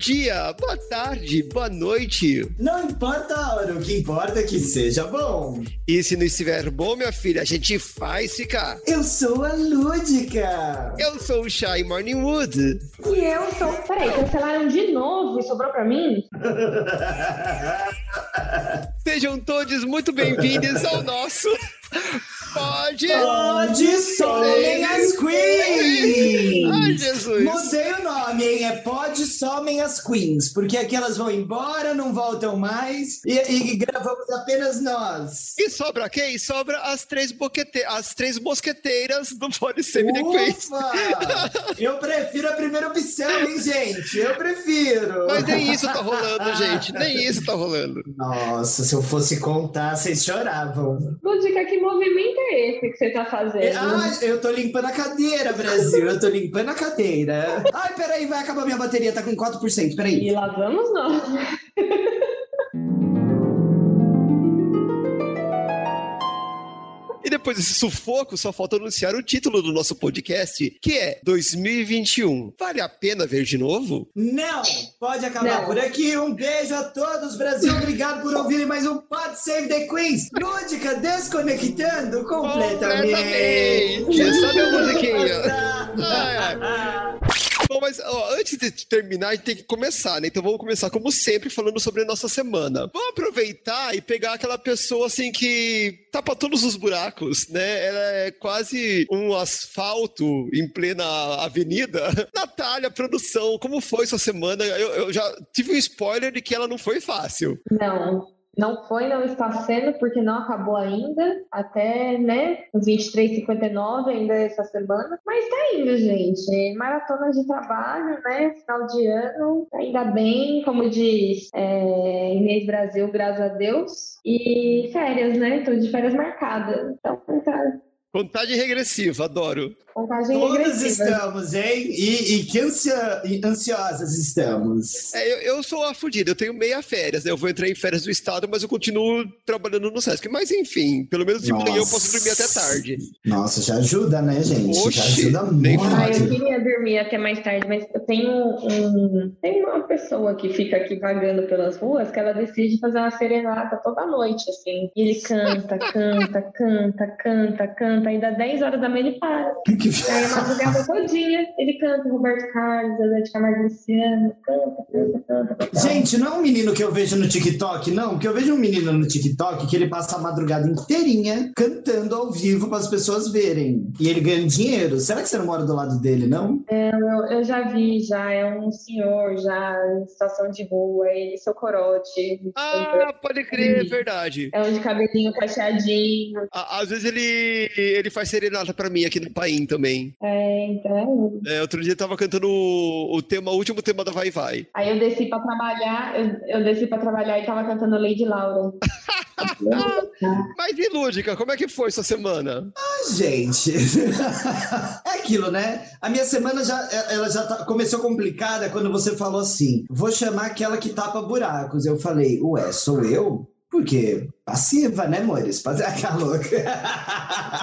dia, boa tarde, boa noite. Não importa a hora, o que importa é que seja bom. E se não estiver bom, minha filha, a gente faz ficar. Eu sou a Lúdica. Eu sou o Shy Morningwood. E eu sou. Peraí, cancelaram de novo e sobrou pra mim? Sejam todos muito bem-vindos ao nosso. Pode! Pode somem as queens! Ai, Jesus! Mudei o nome, hein? É Pode somem as queens, porque aqui elas vão embora, não voltam mais e, e gravamos apenas nós. E sobra quem? Sobra as três, boquete... as três mosqueteiras do Pode Semi The Queens. Ufa! Eu prefiro a primeira opção, hein, gente? Eu prefiro. Mas nem isso tá rolando, gente. Nem isso tá rolando. Nossa, se eu fosse contar, vocês choravam. Lúdica, que movimento é esse que você tá fazendo? Ah, eu tô limpando a cadeira, Brasil. Eu tô limpando a cadeira. Ai, peraí, vai acabar minha bateria, tá com 4%. Peraí. E lá vamos nós. depois desse sufoco, só falta anunciar o título do nosso podcast, que é 2021. Vale a pena ver de novo? Não! Pode acabar Não. por aqui. Um beijo a todos, Brasil. Obrigado por ouvirem mais um Pod Save the Queens. Lúdica desconectando completamente. Completamente. Sabe a musiquinha? Ai, ai. Bom, mas ó, antes de terminar, a gente tem que começar, né? Então vamos começar, como sempre, falando sobre a nossa semana. Vamos aproveitar e pegar aquela pessoa assim que tapa todos os buracos, né? Ela é quase um asfalto em plena avenida. Natália, produção, como foi sua semana? Eu, eu já tive um spoiler de que ela não foi fácil. Não, não foi, não está sendo, porque não acabou ainda. Até, né, os 23h59 ainda essa semana. Mas tá indo, gente. Maratona de trabalho, né? Final de ano. Ainda bem, como diz é, Inês Brasil, graças a Deus. E férias, né? Tô de férias marcadas. Então, tá. Contagem regressiva, adoro. Contagem Todas regressiva. estamos, hein? E, e que ansia- e ansiosas estamos. É, eu, eu sou a fudida, eu tenho meia férias, né? Eu vou entrar em férias do estado, mas eu continuo trabalhando no Sesc. Mas enfim, pelo menos de manhã eu posso dormir até tarde. Nossa, já ajuda, né, gente? Oxi, já ajuda muito. Ah, eu queria dormir até mais tarde, mas eu tenho um. Tem uma pessoa que fica aqui vagando pelas ruas que ela decide fazer uma serenata toda noite, assim. E ele canta, canta, canta, canta, canta. Aí dá 10 horas da manhã ele para. Aí a madrugada todinha ele canta Roberto Carlos, Zé de Camargo Luciano, canta, canta, canta. canta. Gente, não é um menino que eu vejo no TikTok, não, porque eu vejo um menino no TikTok que ele passa a madrugada inteirinha cantando ao vivo para as pessoas verem. E ele ganha dinheiro. Será que você não mora do lado dele, não? Eu, eu já vi, já é um senhor, já em situação de rua, ele seu corote. Ah, pode crer, é verdade. É um de cabelinho cacheadinho. Às vezes ele, ele faz serenata pra mim aqui no Paim também. É, então. É, outro dia eu tava cantando o, o tema, o último tema da Vai Vai. Aí eu desci pra trabalhar, eu, eu desci pra trabalhar e tava cantando Lady Laura. Mas e Lúdica, como é que foi sua semana? Ah, gente, é aquilo, né? A minha semana já, ela já tá- começou complicada quando você falou assim: vou chamar aquela que tapa buracos. Eu falei, ué, sou eu? Por quê? Passiva, né, amores? Fazer aquela louca.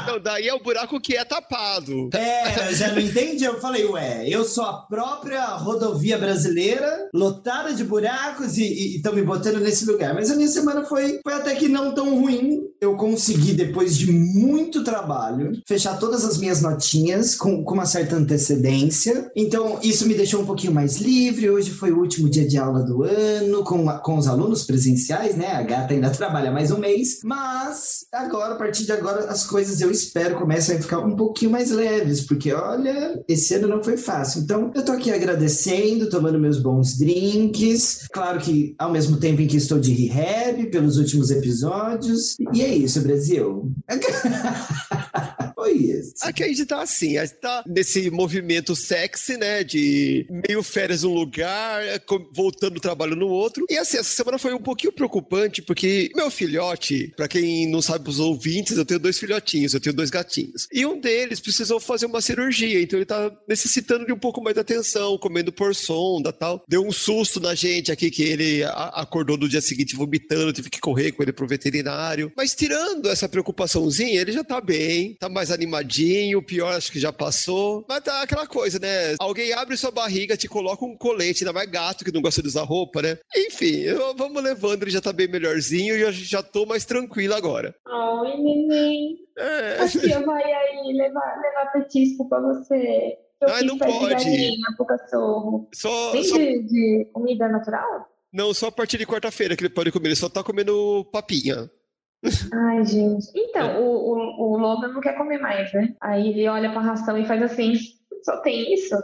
Não, daí é o buraco que é tapado. É, eu já não entendi. Eu falei, ué, eu sou a própria rodovia brasileira, lotada de buracos e estão me botando nesse lugar. Mas a minha semana foi, foi até que não tão ruim. Eu consegui, depois de muito trabalho, fechar todas as minhas notinhas com, com uma certa antecedência. Então, isso me deixou um pouquinho mais livre. Hoje foi o último dia de aula do ano, com, com os alunos presenciais, né? A gata ainda trabalha mais um mês. Mas agora, a partir de agora, as coisas eu espero comecem a ficar um pouquinho mais leves, porque olha, esse ano não foi fácil. Então, eu tô aqui agradecendo, tomando meus bons drinks. Claro que ao mesmo tempo em que estou de rehab pelos últimos episódios. E é isso, Brasil. foi isso. Aqui a gente tá assim, a gente tá nesse movimento sexy, né? De meio férias num lugar, voltando do trabalho no outro. E assim, essa semana foi um pouquinho preocupante, porque meu filhote, pra quem não sabe os ouvintes, eu tenho dois filhotinhos, eu tenho dois gatinhos. E um deles precisou fazer uma cirurgia, então ele tá necessitando de um pouco mais de atenção, comendo por sonda tal. Deu um susto na gente aqui que ele acordou no dia seguinte vomitando, tive que correr com ele pro veterinário. Mas tirando essa preocupaçãozinha, ele já tá bem, tá mais animadinho, o pior acho que já passou. Mas tá aquela coisa, né? Alguém abre sua barriga, te coloca um colete, ainda mais gato que não gosta de usar roupa, né? Enfim, eu, vamos levando, ele já tá bem melhorzinho e eu já tô mais tranquilo agora. Oi, neném. É. A tia vai aí levar, levar petisco pra você. Eu Ai, não pode. Cachorro. Só, Tem só... De, de comida natural? Não, só a partir de quarta-feira que ele pode comer. Ele só tá comendo papinha. Ai, gente. Então, é. o, o, o Logan não quer comer mais, né? Aí ele olha pra ração e faz assim: só tem isso?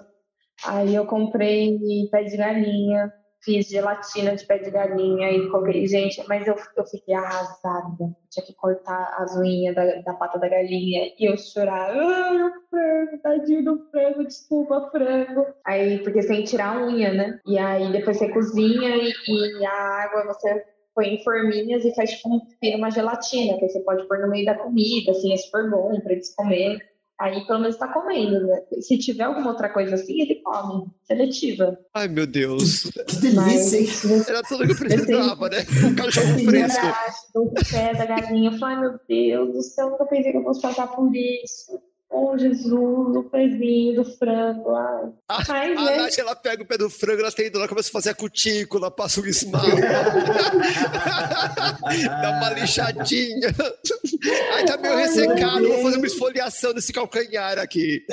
Aí eu comprei pé de galinha, fiz gelatina de pé de galinha e coloquei. Gente, mas eu, eu fiquei arrasada. Tinha que cortar as unhas da, da pata da galinha e eu chorar. Ai, o frango, tadinho do frango, desculpa, frango. Aí, porque que tirar a unha, né? E aí depois você cozinha e, e a água você põe em forminhas e faz tipo uma gelatina, que você pode pôr no meio da comida, assim, é super bom pra eles comerem. Aí pelo menos tá comendo, né? Se tiver alguma outra coisa assim, ele come. Seletiva. Ai, meu Deus. Que delícia, hein? Era tudo que eu precisava, né? Um cachorro fresco. O pé da galinha. Eu falei, ai, meu Deus do céu, nunca pensei que eu fosse passar por isso. Oh, Jesus, o pezinho do frango. Ai. A, Mas, a né? Nath, ela pega o pé do frango, ela tem ela começa a fazer a cutícula, passa o esmalte. Dá uma lixadinha. Aí tá meio ressecado, vou fazer uma esfoliação nesse calcanhar aqui.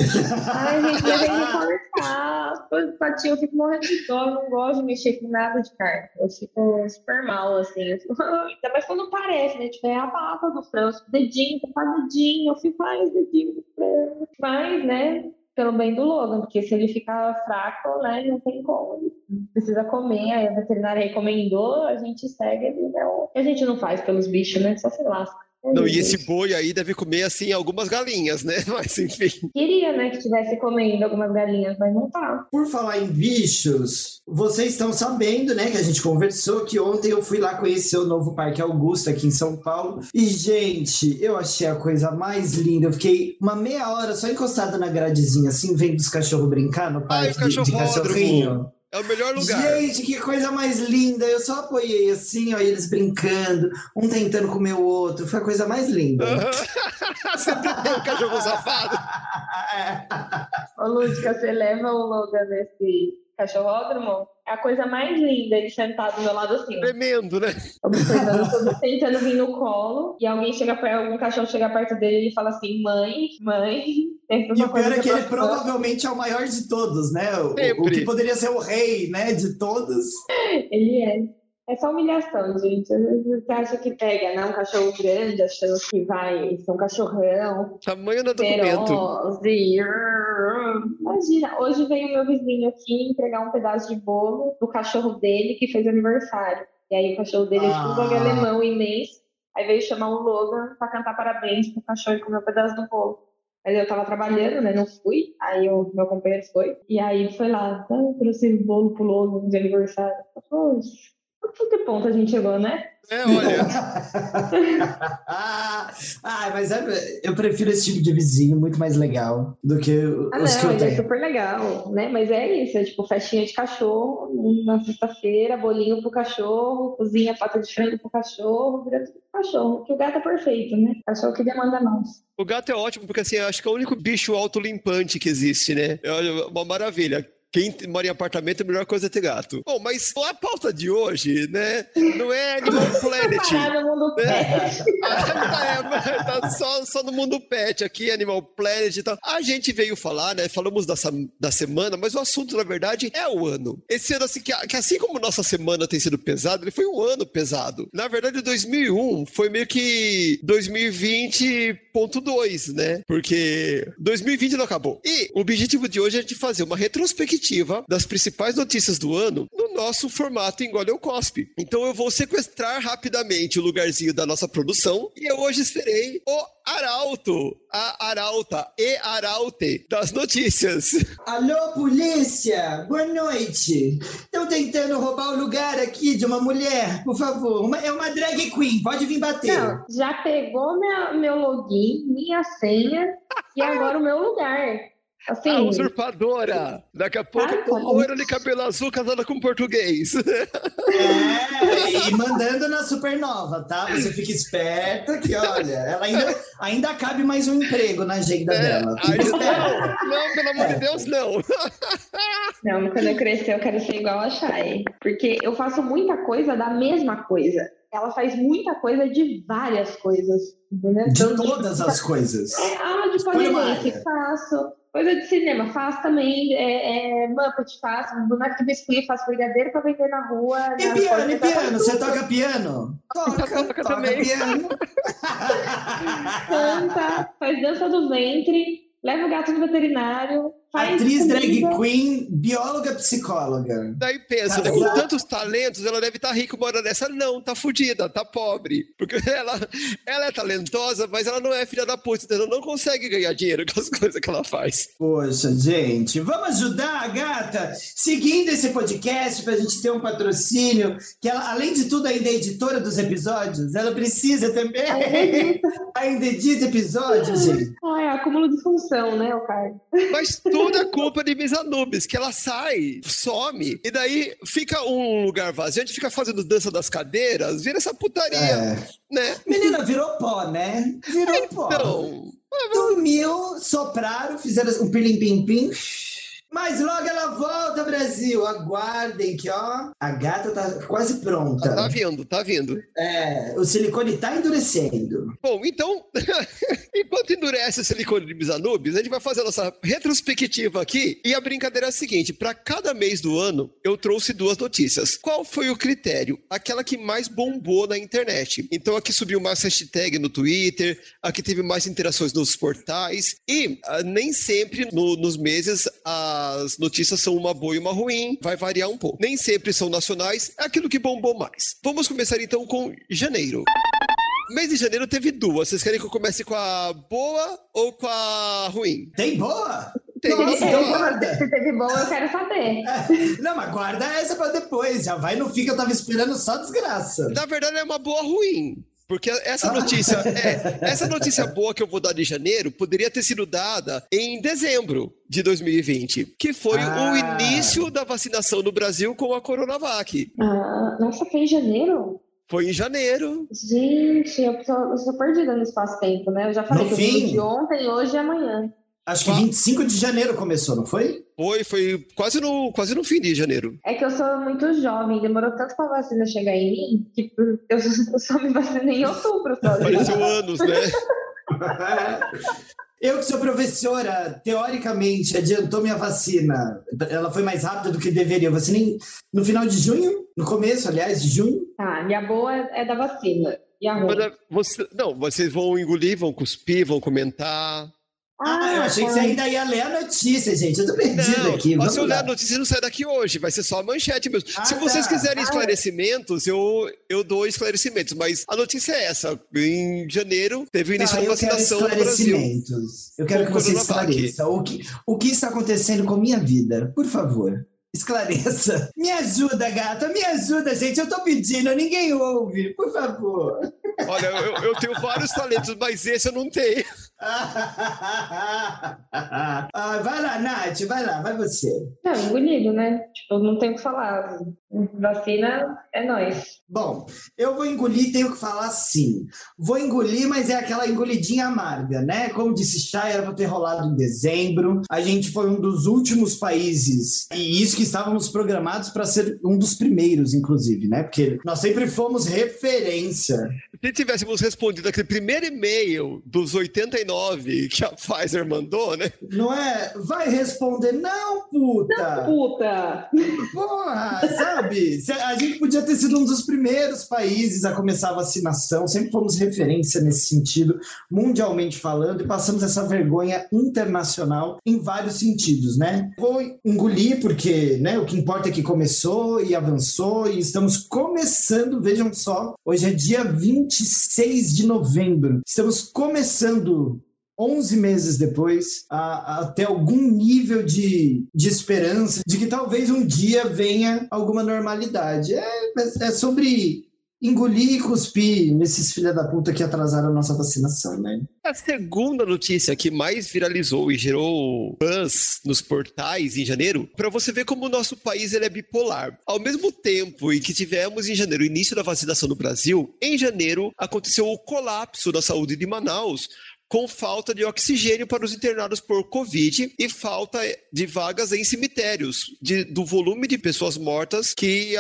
Ai, gente, eu tenho que cortar. Patinho, eu fico morrendo de dor, eu não gosto de mexer com nada de carne. Eu fico super mal, assim. Ainda mais quando parece, né? Tipo, é a pata do frango, dedinho, tá dedinho, eu fico, ai, dedinho do frango. Mas, né, pelo bem do Logan, porque se ele ficar fraco, né, não tem como. Ele precisa comer, aí a veterinária recomendou, a gente segue né? A gente não faz pelos bichos, né? Só se lasca. Não, e esse boi aí deve comer, assim, algumas galinhas, né? Mas, enfim. Queria, né, que tivesse comendo algumas galinhas, mas não tá. Por falar em bichos, vocês estão sabendo, né, que a gente conversou que ontem eu fui lá conhecer o novo Parque Augusto aqui em São Paulo. E, gente, eu achei a coisa mais linda. Eu fiquei uma meia hora só encostada na gradezinha, assim, vendo os cachorros brincar no parque Ai, de, de cachorrinho. É o melhor lugar. Gente, que coisa mais linda. Eu só apoiei assim, ó, eles brincando, um tentando comer o outro. Foi a coisa mais linda. você tem um cachorro safado. Ô, Lúdica, você leva o Logan nesse cachorródromo? É a coisa mais linda, ele sentado do meu lado assim. Tremendo, né? Observando, tentando vir no colo, e alguém chega perto, algum cachorro chega perto dele e ele fala assim: mãe, mãe. E o pior é que ele provavelmente é o maior de todos, né? O, o, que poderia ser o rei, né, de todos. Ele é. É só humilhação, gente. Você acha que pega, né? Um cachorro grande, achando que vai ser um cachorrão. Tamanho do documento. Imagina, hoje veio meu vizinho aqui entregar um pedaço de bolo do cachorro dele que fez aniversário. E aí o cachorro dele é tipo um ah. alemão imenso. Aí veio chamar o Logan pra cantar parabéns pro cachorro e comer um pedaço do bolo. Mas eu tava trabalhando, né? Não fui. Aí o meu companheiro foi. E aí foi lá, ah, trouxe o bolo pro Logan de aniversário. Poxa, que ponto a gente chegou, né? É, olha. ah, mas é, eu prefiro esse tipo de vizinho muito mais legal do que ah, os não, que eu é tenho. É super legal, né? Mas é isso, é tipo festinha de cachorro na sexta-feira, bolinho pro cachorro, cozinha pata de frango pro cachorro, vira tudo pro cachorro. Que o gato é perfeito, né? Cachorro que demanda mais. O gato é ótimo porque assim, eu acho que é o único bicho autolimpante que existe, né? É uma maravilha quem mora em apartamento, a melhor coisa é ter gato. Bom, mas a pauta de hoje, né? Não é Animal Planet. no mundo né? pet. é, tá só, só no mundo pet aqui, Animal Planet e tal. A gente veio falar, né? Falamos dessa, da semana, mas o assunto, na verdade, é o ano. Esse ano, assim, que, que assim como nossa semana tem sido pesado, ele foi um ano pesado. Na verdade, 2001 foi meio que 2020.2, né? Porque 2020 não acabou. E o objetivo de hoje é de fazer uma retrospectiva perspectiva das principais notícias do ano no nosso formato Engole ou Cospe. Então eu vou sequestrar rapidamente o lugarzinho da nossa produção e eu hoje esperei o Arauto, a Arauta e Araute das notícias. Alô, polícia! Boa noite! Estão tentando roubar o lugar aqui de uma mulher, por favor. Uma, é uma drag queen, pode vir bater. Não, já pegou meu, meu login, minha senha e agora o meu lugar. Assim, A usurpadora! Daqui a pouco, Ah, com loira de cabelo azul casada com português. É, e mandando na supernova, tá? Você fica esperta que, olha, ela ainda, ainda cabe mais um emprego na agenda É, dela. não, não, pelo amor de Deus, não. não, quando eu crescer, eu quero ser igual a Shai. Porque eu faço muita coisa da mesma coisa. Ela faz muita coisa de várias coisas. Entendeu? De Tanto todas as coisas. É, aula de polidense, faço. Coisa de cinema, faço também. É, é, Muppet, faço. Boneco de biscuit, faço brigadeiro pra vender na rua. E na piano, e piano? Você toca piano? Toca, Toca toca também. piano. Canta, faz dança do ventre, leva o gato no veterinário, faz. Atriz, drag queen, bióloga, psicóloga. Daí pensa, Tá com bom. tantos talentos, ela deve estar rica uma hora dessa. Não, tá fudida, tá pobre. Porque ela, ela é talentosa, mas ela não é filha da puta, então ela não consegue ganhar dinheiro com as coisas que ela faz. Poxa, gente, vamos ajudar a gata seguindo esse podcast pra gente ter um patrocínio, que ela, além de tudo, ainda é editora dos episódios, ela precisa também. ainda edita episódios, gente. Ah, é acúmulo de função, né, o cara? Mas tudo é culpa de Miss Anubis, que ela sai, some, e daí fica um lugar vazio, a gente fica fazendo dança das cadeiras, vira essa putaria, É. né? Menina, virou pó, né? Virou pó. Então, Dormiu, sopraram, fizeram um pilim-pim-pim. Mas logo ela volta, Brasil. Aguardem que, ó, a gata tá quase pronta. tá vindo, tá vindo. É, o silicone tá endurecendo. Bom, então, enquanto endurece o silicone de Misanubis, a gente vai fazer a nossa retrospectiva aqui. E a brincadeira é a seguinte: para cada mês do ano, eu trouxe duas notícias. Qual foi o critério? Aquela que mais bombou na internet. Então, aqui subiu mais hashtag no Twitter, aqui teve mais interações nos portais. E ah, nem sempre no- nos meses as notícias são uma boa e uma ruim. Vai variar um pouco. Nem sempre são nacionais, é aquilo que bombou mais. Vamos começar então com janeiro. Mês de janeiro teve duas. Vocês querem que eu comece com a boa ou com a ruim? Tem boa? Tem Nossa, boa. guarda. Se teve bom, eu quero saber. Não, mas guarda essa pra depois. Já vai no fim que eu tava esperando só desgraça. Na verdade, é uma boa ruim. Porque essa Ah. notícia, é, essa notícia boa que eu vou dar de janeiro poderia ter sido dada em dezembro de 2020, que foi Ah. o início da vacinação no Brasil com a Coronavac. Ah, nossa, foi em janeiro? Foi em janeiro. Gente, eu sou, eu sou perdida no espaço-tempo, né? Eu já falei No que eu fim. vi de ontem, hoje e amanhã. Acho que Qua- 25 de janeiro começou, não foi? Foi, foi quase no, quase no fim de janeiro. É que eu sou muito jovem, demorou tanto pra vacina chegar em mim, que eu só, só me vacinei em outubro só. Pareceu anos, né? Eu que sou professora, teoricamente, adiantou minha vacina. Ela foi mais rápida do que deveria. Eu vacinei no final de junho, no começo, aliás, de junho. Tá, minha boa é da vacina. E a ruim? Você- não, vocês vão engolir, vão cuspir, vão comentar. Ah, eu achei que você ainda ia ler a notícia, gente. Eu tô perdida Não, aqui. Vamos se eu ler a notícia, não sai daqui hoje, vai ser só a manchete mesmo. Ah, se vocês tá. quiserem Ah. esclarecimentos, eu, eu dou esclarecimentos, mas a notícia é essa. Em janeiro, teve o início Tá, da vacinação no Brasil. esclarecimentos. Eu quero que você esclareça o que, o que está acontecendo com minha vida. Por favor, esclareça. Me ajuda, gata, me ajuda, gente. Eu tô pedindo, ninguém ouve. Por favor. Olha, eu, eu tenho vários talentos, mas esse eu não tenho. Ah, vai lá, Nath, vai lá, vai você. Não, engolido, né? Tipo, não tem o que falar. Vacina é nós. Bom, eu vou engolir, tenho que falar sim. Vou engolir, mas é aquela engolidinha amarga, né? Como disse Chay, era para ter rolado em dezembro. A gente foi um dos últimos países, e isso que estávamos programados para ser um dos primeiros, inclusive, né? Porque nós sempre fomos referência. Se tivéssemos respondido aquele primeiro e-mail dos 89 que a Pfizer mandou, né? Não é? Vai responder, não, puta! Puta! Porra, sabe? A gente podia ter sido um dos primeiros países a começar a vacinação, sempre fomos referência nesse sentido, mundialmente falando, e passamos essa vergonha internacional em vários sentidos, né? Vou engolir, porque né, o que importa é que começou e avançou, e estamos começando, vejam só, hoje é dia 26 de novembro, estamos começando 11 meses depois, a, a ter algum nível de, de esperança de que talvez um dia venha alguma normalidade. É, é sobre engolir e cuspir nesses filha da puta que atrasaram a nossa vacinação, né? A segunda notícia que mais viralizou e gerou buzz nos portais em janeiro, para você ver como o nosso país ele é bipolar. Ao mesmo tempo em que tivemos em janeiro o início da vacinação no Brasil, em janeiro aconteceu o colapso da saúde de Manaus com falta de oxigênio para os internados por Covid e falta de vagas em cemitérios, de, do volume de pessoas mortas que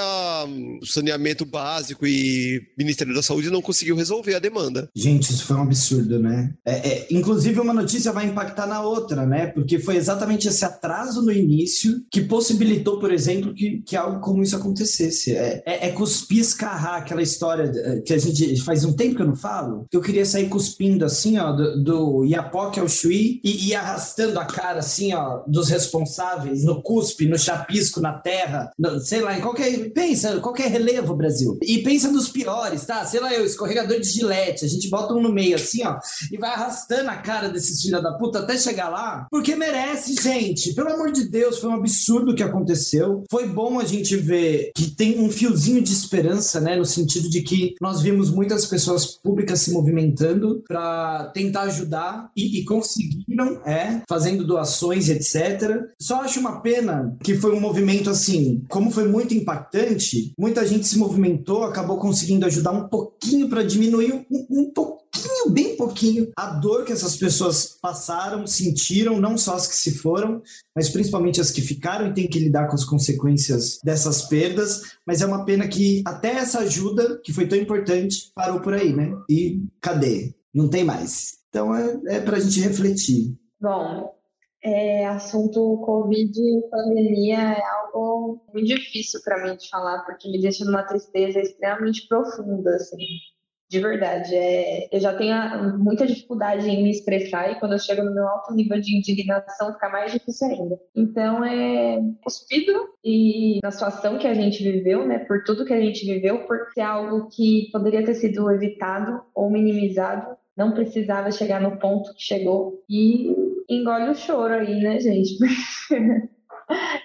o saneamento básico e Ministério da Saúde não conseguiu resolver a demanda. Gente, isso foi um absurdo, né? É, é, inclusive, uma notícia vai impactar na outra, né? Porque foi exatamente esse atraso no início que possibilitou, por exemplo, que, que algo como isso acontecesse. É, é, é cuspir, escarrar aquela história eh, que a gente faz um tempo que eu não falo, que eu queria sair cuspindo assim, ó, do, do Iapoque ao Chuí e ir arrastando a cara assim, ó, dos responsáveis no cuspe, no chapisco, na terra, no, sei lá, em qualquer. Pensa, qualquer relevo, Brasil. E pensa nos piores, tá? Sei lá, eu, escorregador de gilete, a gente bota um no meio assim, ó, e vai arrastando a cara desses filha da puta até chegar lá, porque merece, gente. Pelo amor de Deus, foi um absurdo o que aconteceu. Foi bom a gente ver que tem um fiozinho de esperança, né, no sentido de que nós vimos muitas pessoas públicas se movimentando para tentar ajudar e, e, conseguiram, é, fazendo doações, etc. Só acho uma pena que foi um movimento assim, como foi muito impactante, muita gente se movimentou, acabou conseguindo ajudar um pouquinho para diminuir um, um pouquinho, bem pouquinho, a dor que essas pessoas passaram, sentiram, não só as que se foram, mas principalmente as que ficaram e têm que lidar com as consequências dessas perdas. Mas é uma pena que até essa ajuda, que foi tão importante, parou por aí, né? E cadê? Não tem mais. Então é, é para a gente refletir. Bom, é, assunto Covid e pandemia é algo muito difícil para mim de falar, porque me deixa numa tristeza extremamente profunda, assim, de verdade. É, eu já tenho muita dificuldade em me expressar e quando eu chego no meu alto nível de indignação fica mais difícil ainda. Então, é cuspido e na situação que a gente viveu, né, por tudo que a gente viveu, por ser algo que poderia ter sido evitado ou minimizado, não precisava chegar no ponto que chegou. E engole o choro aí, né, gente?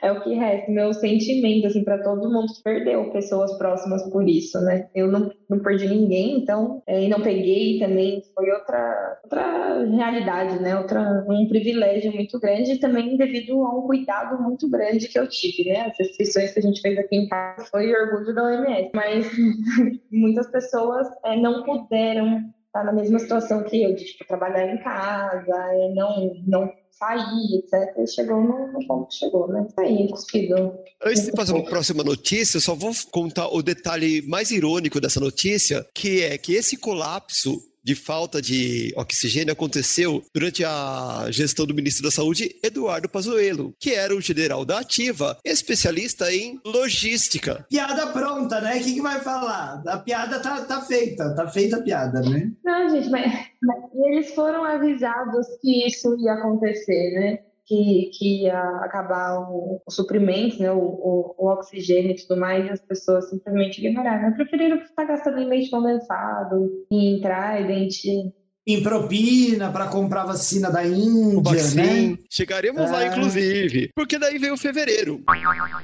é o que resta, meu sentimento, assim, para todo mundo que perdeu pessoas próximas por isso, né? Eu não, não perdi ninguém, então, é, e não peguei também, foi outra, outra realidade, né? Outra, um privilégio muito grande, também devido a um cuidado muito grande que eu tive, né? As restrições que a gente fez aqui em casa foi orgulho da OMS, mas muitas pessoas é, não puderam tá na mesma situação que eu, de tipo, trabalhar em casa, é, não, não sair, etc. E chegou no, no, ponto que chegou, né? Tá aí, cuspido. Antes de fazer uma próxima notícia, eu só vou contar o detalhe mais irônico dessa notícia, que é que esse colapso de falta de oxigênio aconteceu durante a gestão do ministro da Saúde, Eduardo Pazuello, que era o general da Ativa, especialista em logística. Piada pronta, né? O que, que vai falar? A piada tá, tá feita, tá feita a piada, né? Não, gente, mas, mas eles foram avisados que isso ia acontecer, né? Que, que ia acabar o, o suprimento, né, o, o, o, oxigênio e tudo mais, e as pessoas simplesmente ignoraram. Preferiram estar gastando em leite condensado, em Trident, em propina para comprar vacina da Índia, né? Chegaremos é. lá, inclusive. Porque daí veio fevereiro.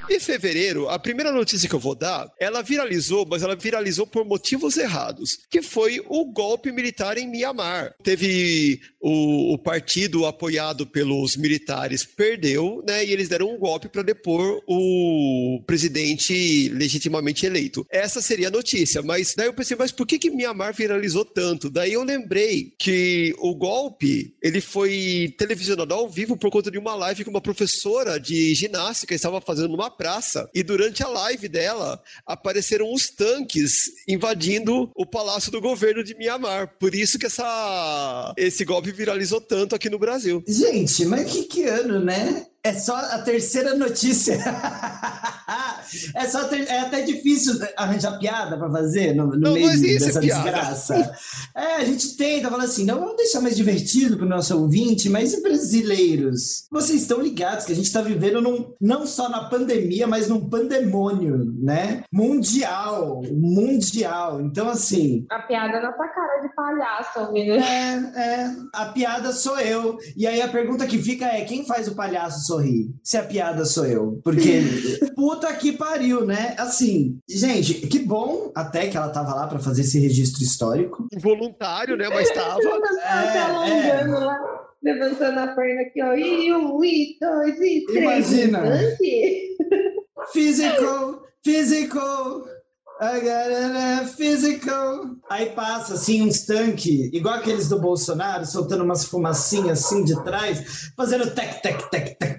E fevereiro, a primeira notícia que eu vou dar, ela viralizou, mas ela viralizou por motivos errados, que foi o golpe militar em Mianmar. Teve o, o partido apoiado pelos militares perdeu, né? E eles deram um golpe para depor o presidente legitimamente eleito. Essa seria a notícia, mas daí eu pensei, mas por que que Mianmar viralizou tanto? Daí eu lembrei que o golpe ele foi televisionado ao vivo por conta de uma live que uma professora de ginástica estava fazendo numa praça e durante a live dela apareceram os tanques invadindo o palácio do governo de Mianmar. Por isso que essa esse golpe viralizou tanto aqui no Brasil. Gente, mas que, que ano, né? É só a terceira notícia. é, só ter... é até difícil arranjar piada para fazer no, no não, meio não dessa piada. desgraça. É, a gente tenta falar assim, não, vamos deixar mais divertido para o nosso ouvinte, mas e brasileiros? Vocês estão ligados que a gente está vivendo num, não só na pandemia, mas num pandemônio, né? Mundial, mundial. Então, assim... A piada na tua cara de palhaço, ouvindo. É, é. A piada sou eu. E aí a pergunta que fica é, quem faz o palhaço Sorri. se a piada sou eu? Porque puta que pariu, né? Assim, gente, que bom até que ela tava lá para fazer esse registro histórico. Voluntário, né? Mas tava. Tá é, tá alongando é... lá levantando a perna aqui, ó. E um, e dois, e três. Imagina. Physical, physical. I got physical. Aí passa assim uns tanques, igual aqueles do Bolsonaro, soltando umas fumacinhas assim de trás, fazendo tec, tec, tec, tec,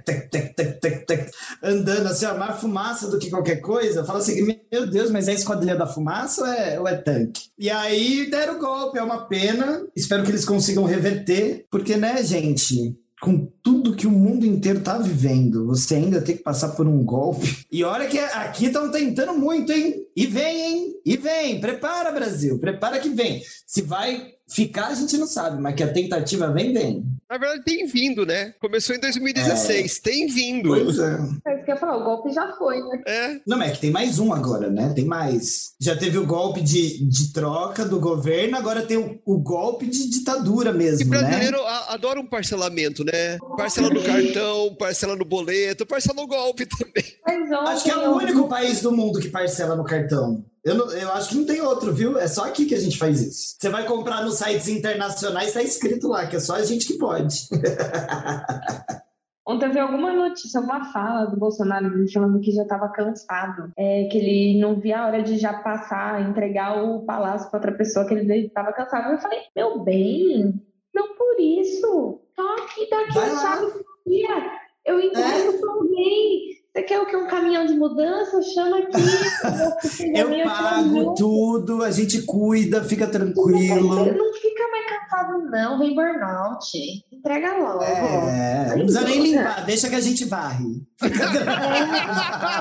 andando assim, ó, mais fumaça do que qualquer coisa. Fala assim, meu Deus, mas é esquadrilha da fumaça ou é, ou é tanque? E aí deram o golpe, é uma pena. Espero que eles consigam reverter, porque, né, gente, com tudo que o mundo inteiro tá vivendo, você ainda tem que passar por um golpe. E olha que aqui estão tentando muito, hein? E vem, hein? E vem. Prepara, Brasil. Prepara que vem. Se vai Ficar a gente não sabe, mas que a tentativa vem, vem. Na verdade, tem vindo, né? Começou em 2016, é. tem vindo. Pois é. É isso que eu ia falar, o golpe já foi, né? É. Não, mas é que tem mais um agora, né? Tem mais. Já teve o golpe de, de troca do governo, agora tem o, o golpe de ditadura mesmo, e brasileiro né? adora um parcelamento, né? Parcela no cartão, parcela no boleto, parcela no golpe também. Acho que é o único país do mundo que parcela no cartão. Eu, não, eu acho que não tem outro, viu? É só aqui que a gente faz isso. Você vai comprar nos sites internacionais, está escrito lá, que é só a gente que pode. Ontem eu vi alguma notícia, alguma fala do Bolsonaro falando que já estava cansado, é, que ele não via a hora de já passar, entregar o palácio para outra pessoa, que ele estava cansado. Eu falei, meu bem, não por isso. Só que daqui dia eu entrego é? para alguém. Você quer o que? Um caminhão de mudança? Chama aqui. eu pago tudo, a gente cuida, fica tranquilo. Não fica cansado, não. Vem burnout. Entrega logo. É, não precisa nem limpar, deixa que a gente varre.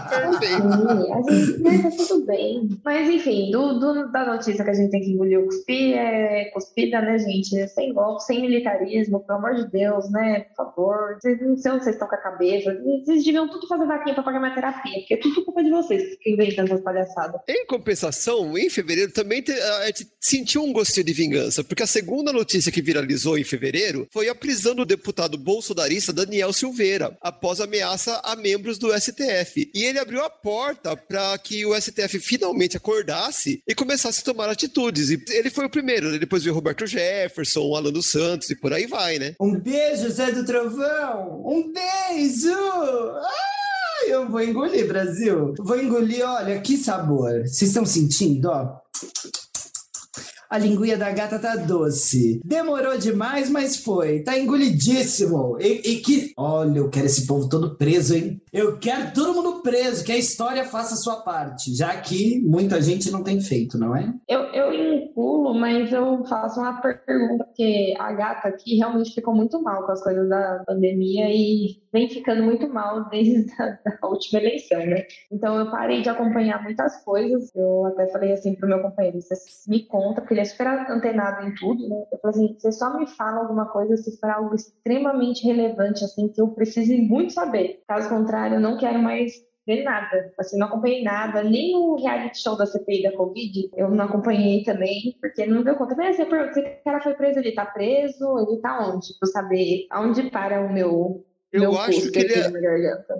Perfeito. a gente, né, tá tudo bem. Mas, enfim, do, do, da notícia que a gente tem que engolir o cuspir, é cuspida, né, gente? Sem golpe, sem militarismo, pelo amor de Deus, né? Por favor. Vocês não sei onde vocês estão com a cabeça. Vocês deviam tudo fazer vaquinha pra pagar minha terapia, porque é tudo culpa de vocês que ficam inventando essas palhaçadas. Em compensação, em fevereiro também te, a gente sentiu um gostinho de vingança, porque a segunda notícia que viralizou em fevereiro foi a prisão do deputado bolsonarista Daniel Silveira, após ameaça a membros do STF. E ele abriu a porta para que o STF finalmente acordasse e começasse a tomar atitudes. E ele foi o primeiro, né? depois veio Roberto Jefferson, Alan dos Santos e por aí vai, né? Um beijo, Zé do Trovão! Um beijo! Eu vou engolir, Brasil. Vou engolir, olha, que sabor. Vocês estão sentindo, ó? A linguinha da gata tá doce. Demorou demais, mas foi. Tá engolidíssimo. E, e, que. Olha, eu quero esse povo todo preso, hein? Eu quero todo mundo preso, que a história faça a sua parte. Já que muita gente não tem feito, não é? Eu, eu incluo, mas eu faço uma pergunta, porque a gata aqui realmente ficou muito mal com as coisas da pandemia e vem ficando muito mal desde a última eleição, né? Então eu parei de acompanhar muitas coisas. Eu até falei assim pro meu companheiro: você me conta, porque ele é super antenado em tudo, né? Eu falei assim, você só me fala alguma coisa se for algo extremamente relevante, assim, que eu precise muito saber. Caso contrário, eu não quero mais ver nada. Assim, não acompanhei nada, nem o reality show da CPI da Covid, eu não acompanhei também, porque não deu conta. Mas assim, se o cara foi preso, ele tá preso, ele tá onde? Pra saber aonde para o meu eu acho que ele é...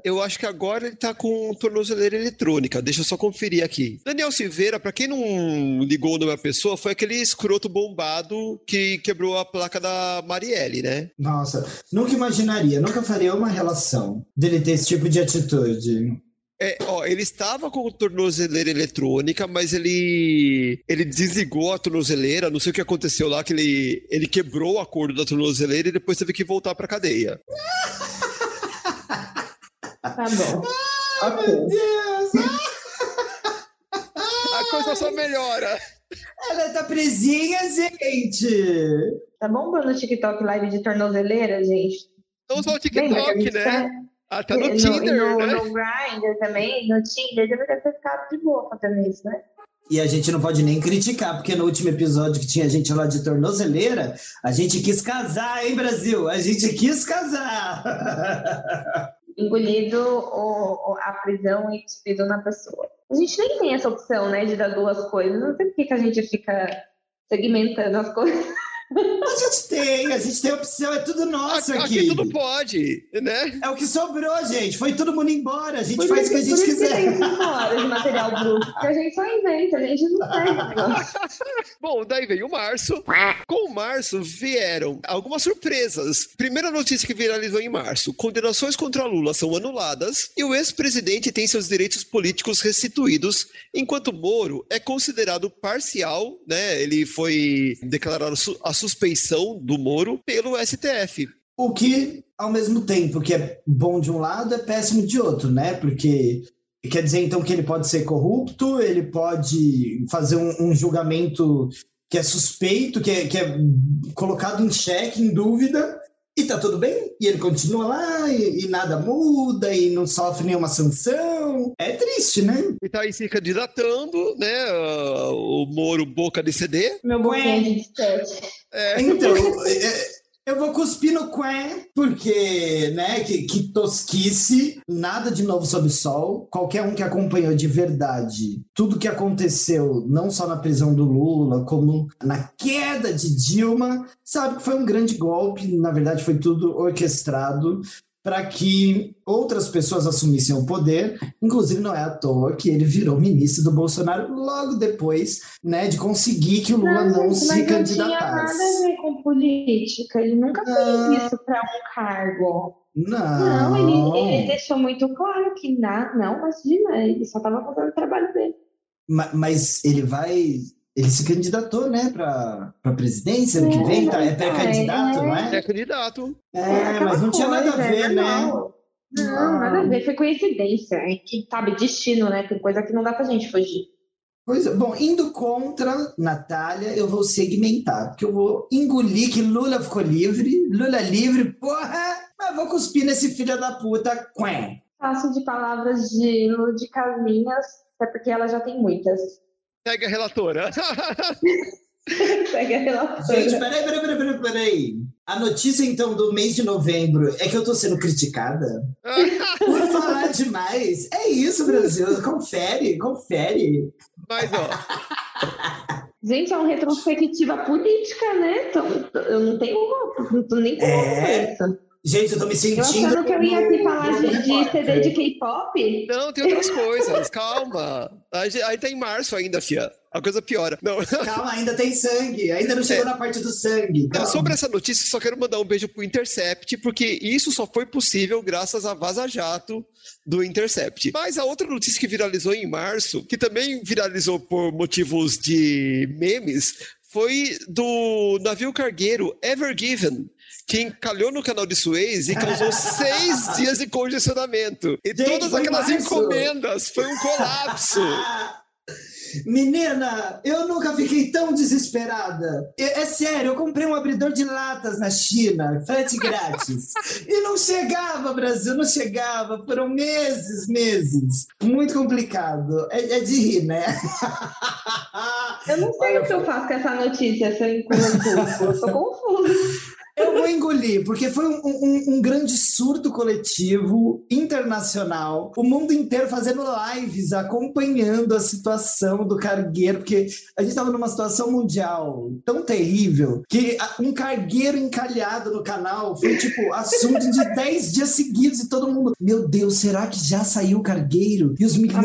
Eu acho que agora ele tá com tornozeleira eletrônica. Deixa eu só conferir aqui. Daniel Silveira, para quem não ligou numa pessoa, foi aquele escroto bombado que quebrou a placa da Marielle, né? Nossa, nunca imaginaria, nunca faria uma relação dele ter esse tipo de atitude. É, ó, ele estava com tornozeleira eletrônica, mas ele ele desligou a tornozeleira, não sei o que aconteceu lá, que ele, ele quebrou o acordo da tornozeleira e depois teve que voltar pra cadeia. Tá bom. Ai, okay. meu Deus! A coisa só melhora. Ela tá presinha, gente. Tá bom, no TikTok live de tornozeleira, gente? Não só o TikTok, né? Tá... Ah, tá no, no Tinder, no, né? No Grindr também, no Tinder, deveria ter ficado de boa fazendo isso, né? E a gente não pode nem criticar, porque no último episódio que tinha gente lá de tornozeleira, a gente quis casar, hein, Brasil? A gente quis casar! engolido o, a prisão e cuspido na pessoa. A gente nem tem essa opção, né, de dar duas coisas. Não sei por que, que a gente fica segmentando as coisas. A gente tem, a gente tem opção, é tudo nosso aqui. Aqui tudo pode, né? É o que sobrou, gente. Foi todo mundo embora. A gente Por faz o que a gente isso que quiser. tem horas de material bruto. Porque a gente só inventa, a gente não o negócio. Bom, daí veio março. Com março vieram algumas surpresas. Primeira notícia que viralizou em março: condenações contra Lula são anuladas e o ex-presidente tem seus direitos políticos restituídos, enquanto Moro é considerado parcial, né? Ele foi declarado su- a suspeição do Moro pelo STF. O que, ao mesmo tempo que é bom de um lado, é péssimo de outro, né? Porque quer dizer, então, que ele pode ser corrupto, ele pode fazer um, um julgamento que é suspeito, que é, que é colocado em xeque, em dúvida, e tá tudo bem, e ele continua lá, e, e nada muda, e não sofre nenhuma sanção. É triste, né? E tá aí se candidatando, né? ah, o Moro boca de CD. Meu boquinha de disquete. É, Então, é, eu vou cuspir no Quen, porque, né, que, que tosquice, nada de novo sob o sol. Qualquer um que acompanhou de verdade tudo que aconteceu, não só na prisão do Lula, como na queda de Dilma, sabe que foi um grande golpe, na verdade foi tudo orquestrado para que outras pessoas assumissem o poder, inclusive não é à toa que ele virou ministro do Bolsonaro logo depois, né, de conseguir que o Lula não, gente, se mas não tinha candidatasse. nada a ver com política. Ele nunca fez Não. isso para um cargo. Não, Não, ele, ele deixou muito claro que na, não, imagina, ele só estava fazendo o trabalho dele. Ma- mas ele vai. Ele se candidatou, né, para a presidência ano que É, vem, tá? É pré-candidato, é- não é é? candidato. É, aquela mas não tinha nada a coisa, é ver, né? normal. Não, nada a ver, foi coincidência. É que, sabe, destino, né? Tem coisa que não dá pra gente fugir. Pois é. Bom, indo contra Natália, eu vou segmentar, porque eu vou engolir que Lula ficou livre, Lula livre, porra, mas vou cuspir nesse filho da puta, quen. Faço de palavras de de casinhas, até porque ela já tem muitas. Pega a relatora. Pega a relação. Gente, peraí, peraí, peraí, peraí, peraí. A notícia, então, do mês de novembro é que eu tô sendo criticada? Por falar demais. É isso, Brasil. Confere, confere. Mas, ó, Gente, é uma retrospectiva política, né? Então, eu não tenho não tô nem com É. isso. Gente, eu tô me Eu sentindo. achando que eu ia aqui falar de, de. CD de K-pop. não, tem outras coisas. Calma. Aí, aí tá em março ainda, fia. A coisa piora. Não. Calma, ainda tem sangue. Ainda não chegou É. na parte do sangue. Então, sobre essa notícia, só quero mandar um beijo pro Intercept, porque isso só foi possível graças a Vaza Jato do Intercept. Mas a outra notícia que viralizou em março, que também viralizou por motivos de memes, foi do navio cargueiro Ever Given. Que encalhou no canal de Suez e causou seis dias de congestionamento. E Gente, todas aquelas março. encomendas. Foi um colapso. Menina, eu nunca fiquei tão desesperada. É, é sério, eu comprei um abridor de latas na China, frete grátis. e não chegava, Brasil, não chegava. Foram meses, meses. Muito complicado. É, é de rir, né? Eu não sei Olha, o que eu faço com essa notícia, se eu tudo. Eu tô confusa. Eu vou engolir, porque foi um, um- um grande surto coletivo internacional. O mundo inteiro fazendo lives, acompanhando a situação do cargueiro, porque a gente estava numa situação mundial tão terrível que um cargueiro encalhado no canal foi tipo assunto de 10 dias seguidos e todo mundo, meu Deus, será que já saiu o cargueiro? E os milhões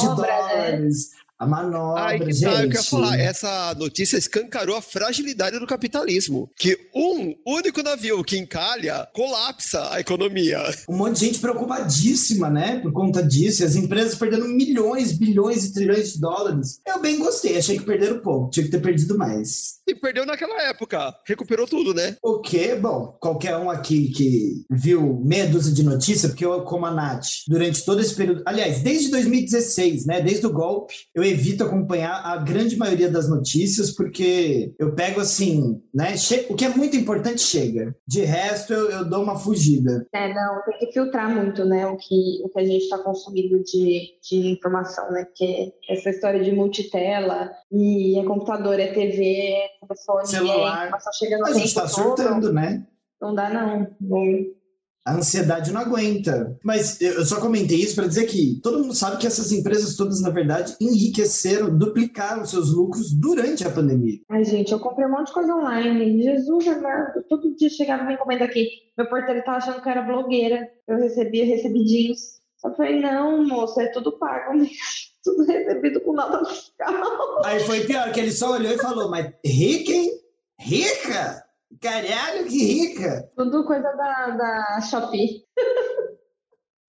de manobra, né? A manobra, Aí que gente. tá, eu queria falar. Essa notícia escancarou a fragilidade do capitalismo. Que um único navio que encalha colapsa a economia. Um monte de gente preocupadíssima, né, por conta disso, as empresas perdendo milhões, bilhões e trilhões de dólares. Eu bem gostei, achei que perderam pouco, tinha que ter perdido mais. E perdeu naquela época. Recuperou tudo, né? O que, bom, qualquer um aqui que viu meia dúzia de notícias, porque eu, como a Nath, durante todo esse período, aliás, desde 2016, né, desde o golpe, eu evito acompanhar a grande maioria das notícias, porque eu pego assim, né, che- o que é muito importante chega. De resto, eu, eu dou uma fugida. É, não, tem que filtrar muito, né, o que, o que a gente está consumindo de, de informação, né, porque essa história de multitela e é computador, é TV, é telefone, Celular. é informação chegando A gente está surtando, né? não dá não. não. A ansiedade não aguenta. Mas eu só comentei isso para dizer que todo mundo sabe que essas empresas todas, na verdade, enriqueceram, duplicaram seus lucros durante a pandemia. Ai, gente, eu comprei um monte de coisa online. Jesus amado. Todo dia chegava uma encomenda aqui. Meu porteiro tava achando que eu era blogueira. Eu recebia recebidinhos. Eu falei, não, moça, é tudo pago mesmo. Tudo recebido com nota fiscal. Aí foi pior, que ele só olhou e falou, mas rica, hein? Rica? Caralho, que rica! Tudo coisa da, da Shopee.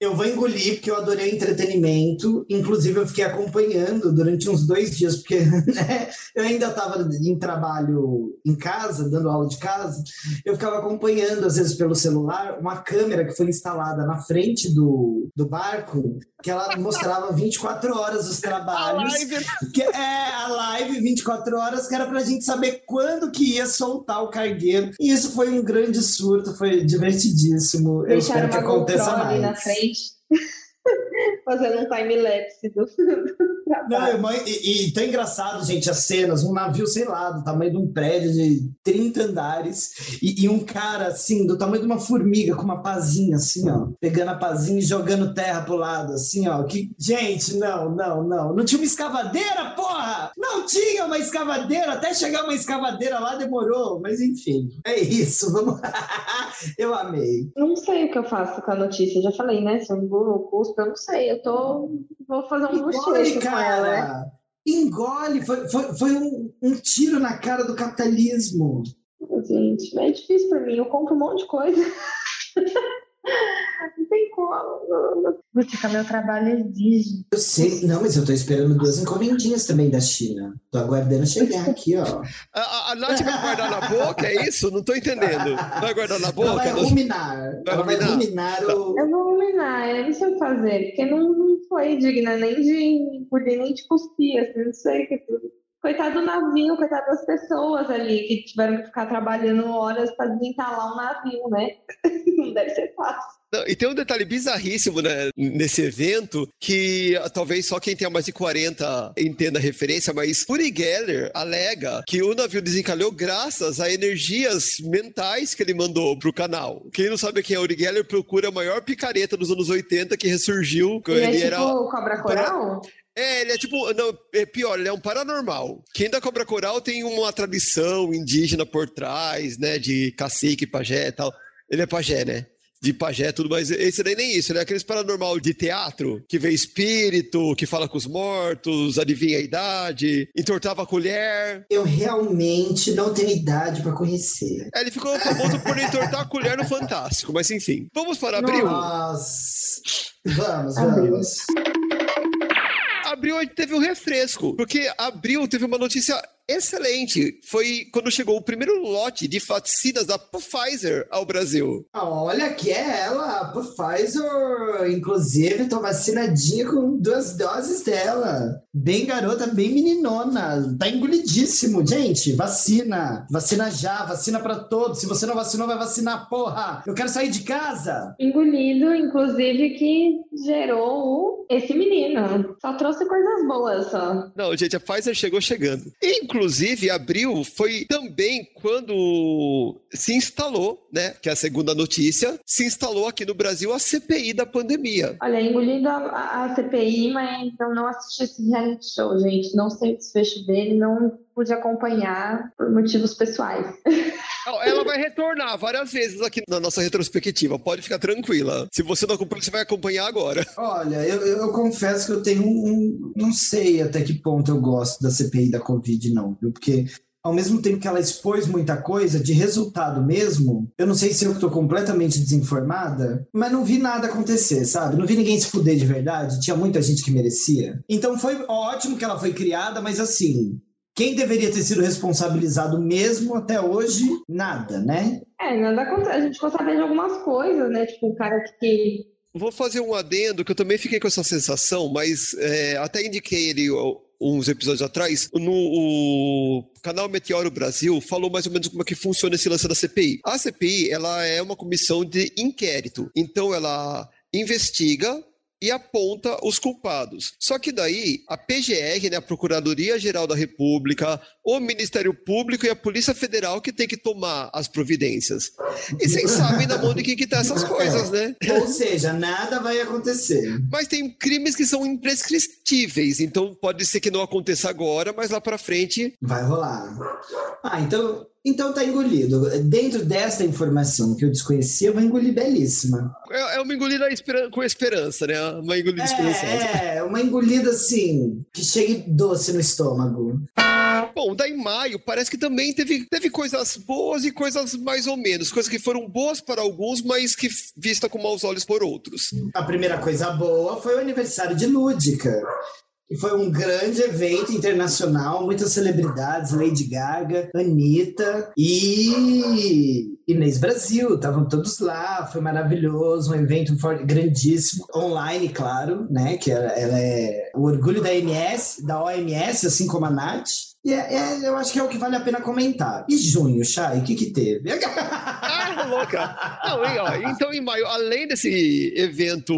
Eu vou engolir, porque eu adorei entretenimento. Inclusive, eu fiquei acompanhando durante uns dois dias, porque né, eu ainda estava em trabalho em casa, dando aula de casa. Eu ficava acompanhando, às vezes pelo celular, uma câmera que foi instalada na frente do, do barco, que ela mostrava 24 horas os trabalhos. A live. Que é a live 24 horas, que era pra gente saber quando que ia soltar o cargueiro. E isso foi um grande surto, foi divertidíssimo. Eu Deixaram espero que aconteça mais. na frente vocês. Fazendo um time-lapse do, do Não, trabalho. irmã, e, e tão engraçado, gente, as cenas, um navio, sei lá, do tamanho de um prédio de 30 andares, e, e um cara, assim, do tamanho de uma formiga, com uma pazinha, assim, ó, pegando a pazinha e jogando terra pro lado, assim, ó, que, gente, não, não, não, não tinha uma escavadeira, porra! Não tinha uma escavadeira, até chegar uma escavadeira lá demorou, mas enfim, é isso, vamos... Eu amei. Não sei o que eu faço com a notícia. Já falei, né? Se eu engulo o custo, eu não sei. Eu tô. Vou fazer um Engole, bochecho com ela, né? cara! Engole, foi, foi, foi um, um tiro na cara do capitalismo. Gente, é difícil pra mim. Eu compro um monte de coisa. Puta, meu trabalho exige. Eu sei, não, mas eu tô esperando duas encomendinhas também da China. Tô aguardando chegar aqui, ó. A, a, Nath vai guardar na boca, é isso? Não tô entendendo. Vai guardar na Ela boca? vai Nós- ruminar. Vai Ela vai ruminar? ruminar o. Eu vou ruminar, eu não sei o que fazer, porque não, não foi digna nem de engolir, nem de cuspir, assim, não sei o que. Coitado do navio, coitado das pessoas ali que tiveram que ficar trabalhando horas para desentalar um navio, né? Não deve ser fácil. Não, e tem um detalhe bizarríssimo né, nesse evento, que ah, talvez só quem tenha mais de 40 entenda a referência, mas Uri Geller alega que o navio desencalhou graças a energias mentais que ele mandou pro canal. Quem não sabe quem é Uri Geller, procura a maior picareta dos anos 80 que ressurgiu. Ele é ele tipo era cobra coral? É, ele é tipo. Não, é pior, ele é um paranormal. Quem da Cobra Coral tem uma tradição indígena por trás, né? De cacique, pajé e tal. Ele é pajé, né? De pajé tudo, mas esse daí nem isso. Ele é aqueles paranormal de teatro, que vê espírito, que fala com os mortos, adivinha a idade, entortava a colher. Eu realmente não tenho idade pra conhecer. É, ele ficou famoso por entortar a colher no Fantástico, mas enfim. Vamos para abril? Nossa. Vamos, Abril. vamos. Abril teve um refresco, porque abril teve uma notícia excelente. Foi quando chegou o primeiro lote de vacinas da Pfizer ao Brasil. Olha que é ela, a Pfizer, inclusive, tô vacinadinha com duas doses dela. Bem garota, bem meninona. Tá engolidíssimo, gente. Vacina. Vacina já, vacina pra todos. Se você não vacinou, vai vacinar, porra. Eu quero sair de casa. Engolido, inclusive, que gerou esse menino. Só trouxe coisas boas, só. Não, gente, a Pfizer chegou chegando. Inclusive, abril foi também quando se instalou, né? Que é a segunda notícia, se instalou aqui no Brasil a CPI da pandemia. Olha, engolindo a, a- a CPI, mas eu não assisti esse reality show, gente. Não sei o desfecho dele, não pude acompanhar por motivos pessoais. Ela vai retornar várias vezes aqui na nossa retrospectiva, pode ficar tranquila. Se você não acompanha, você vai acompanhar agora. Olha, eu, eu confesso que eu tenho um- Não sei até que ponto eu gosto da CPI da Covid, não, viu? Porque. Ao mesmo tempo que ela expôs muita coisa, de resultado mesmo, eu não sei se eu estou completamente desinformada, mas não vi nada acontecer, sabe? Não vi ninguém se fuder de verdade, tinha muita gente que merecia. Então foi ótimo que ela foi criada, mas assim, quem deveria ter sido responsabilizado mesmo até hoje, nada, né? É, nada acontece. A gente ficou sabendo de algumas coisas, né? Tipo, o cara que. Vou fazer um adendo que eu também fiquei com essa sensação, mas é, até indiquei ele uns episódios atrás. No o canal Meteoro Brasil falou mais ou menos como é que funciona esse lance da CPI. A CPI ela é uma comissão de inquérito, então ela investiga e aponta os culpados. Só que daí a PGR, né, a Procuradoria Geral da República, o Ministério Público e a Polícia Federal que tem que tomar as providências. E vocês sabem na mão de quem que tá essas coisas, né? Ou seja, nada vai acontecer. Mas tem crimes que são imprescritíveis, então pode ser que não aconteça agora, mas lá para frente vai rolar. Ah, então então tá engolido. Dentro desta informação que eu desconhecia, eu vou engolir belíssima. É, é uma engolida com esperança, né? Uma engolida é, esperançosa. É, uma engolida assim, que chegue doce no estômago. Bom, daí em maio parece que também teve, teve coisas boas e coisas mais ou menos. Coisas que foram boas para alguns, mas que vista com maus olhos por outros. A primeira coisa boa foi o aniversário de Lúdica. E foi um grande evento internacional, muitas celebridades, Lady Gaga, Anitta e Inês Brasil, estavam todos lá, foi maravilhoso, um evento grandíssimo, online, claro, né, que ela, ela é o orgulho da MS, da OMS, assim como a Nath, e é, é, eu acho que é o que vale a pena comentar. E junho, Chay, o que que teve? ah, louca! Não, ó, então, em maio, além desse evento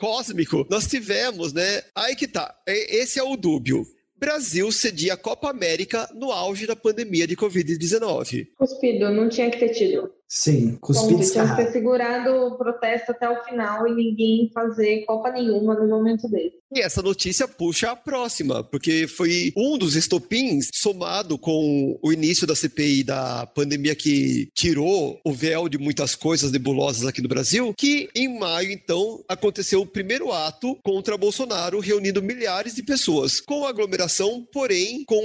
cósmico, nós tivemos, né? Aí que tá. Esse é o dúbio. Brasil cedia a Copa América no auge da pandemia de Covid-19. Cuspido, não tinha que ter tido. Sim, cuspido Bom, tinha que ter segurado o protesto até o final e ninguém fazer Copa nenhuma no momento dele. E essa notícia puxa a próxima, porque foi um dos estopins somado com o início da CPI da pandemia que tirou o véu de muitas coisas nebulosas aqui no Brasil, que em maio, então, aconteceu o primeiro ato contra Bolsonaro, reunindo milhares de pessoas, com aglomeração, porém com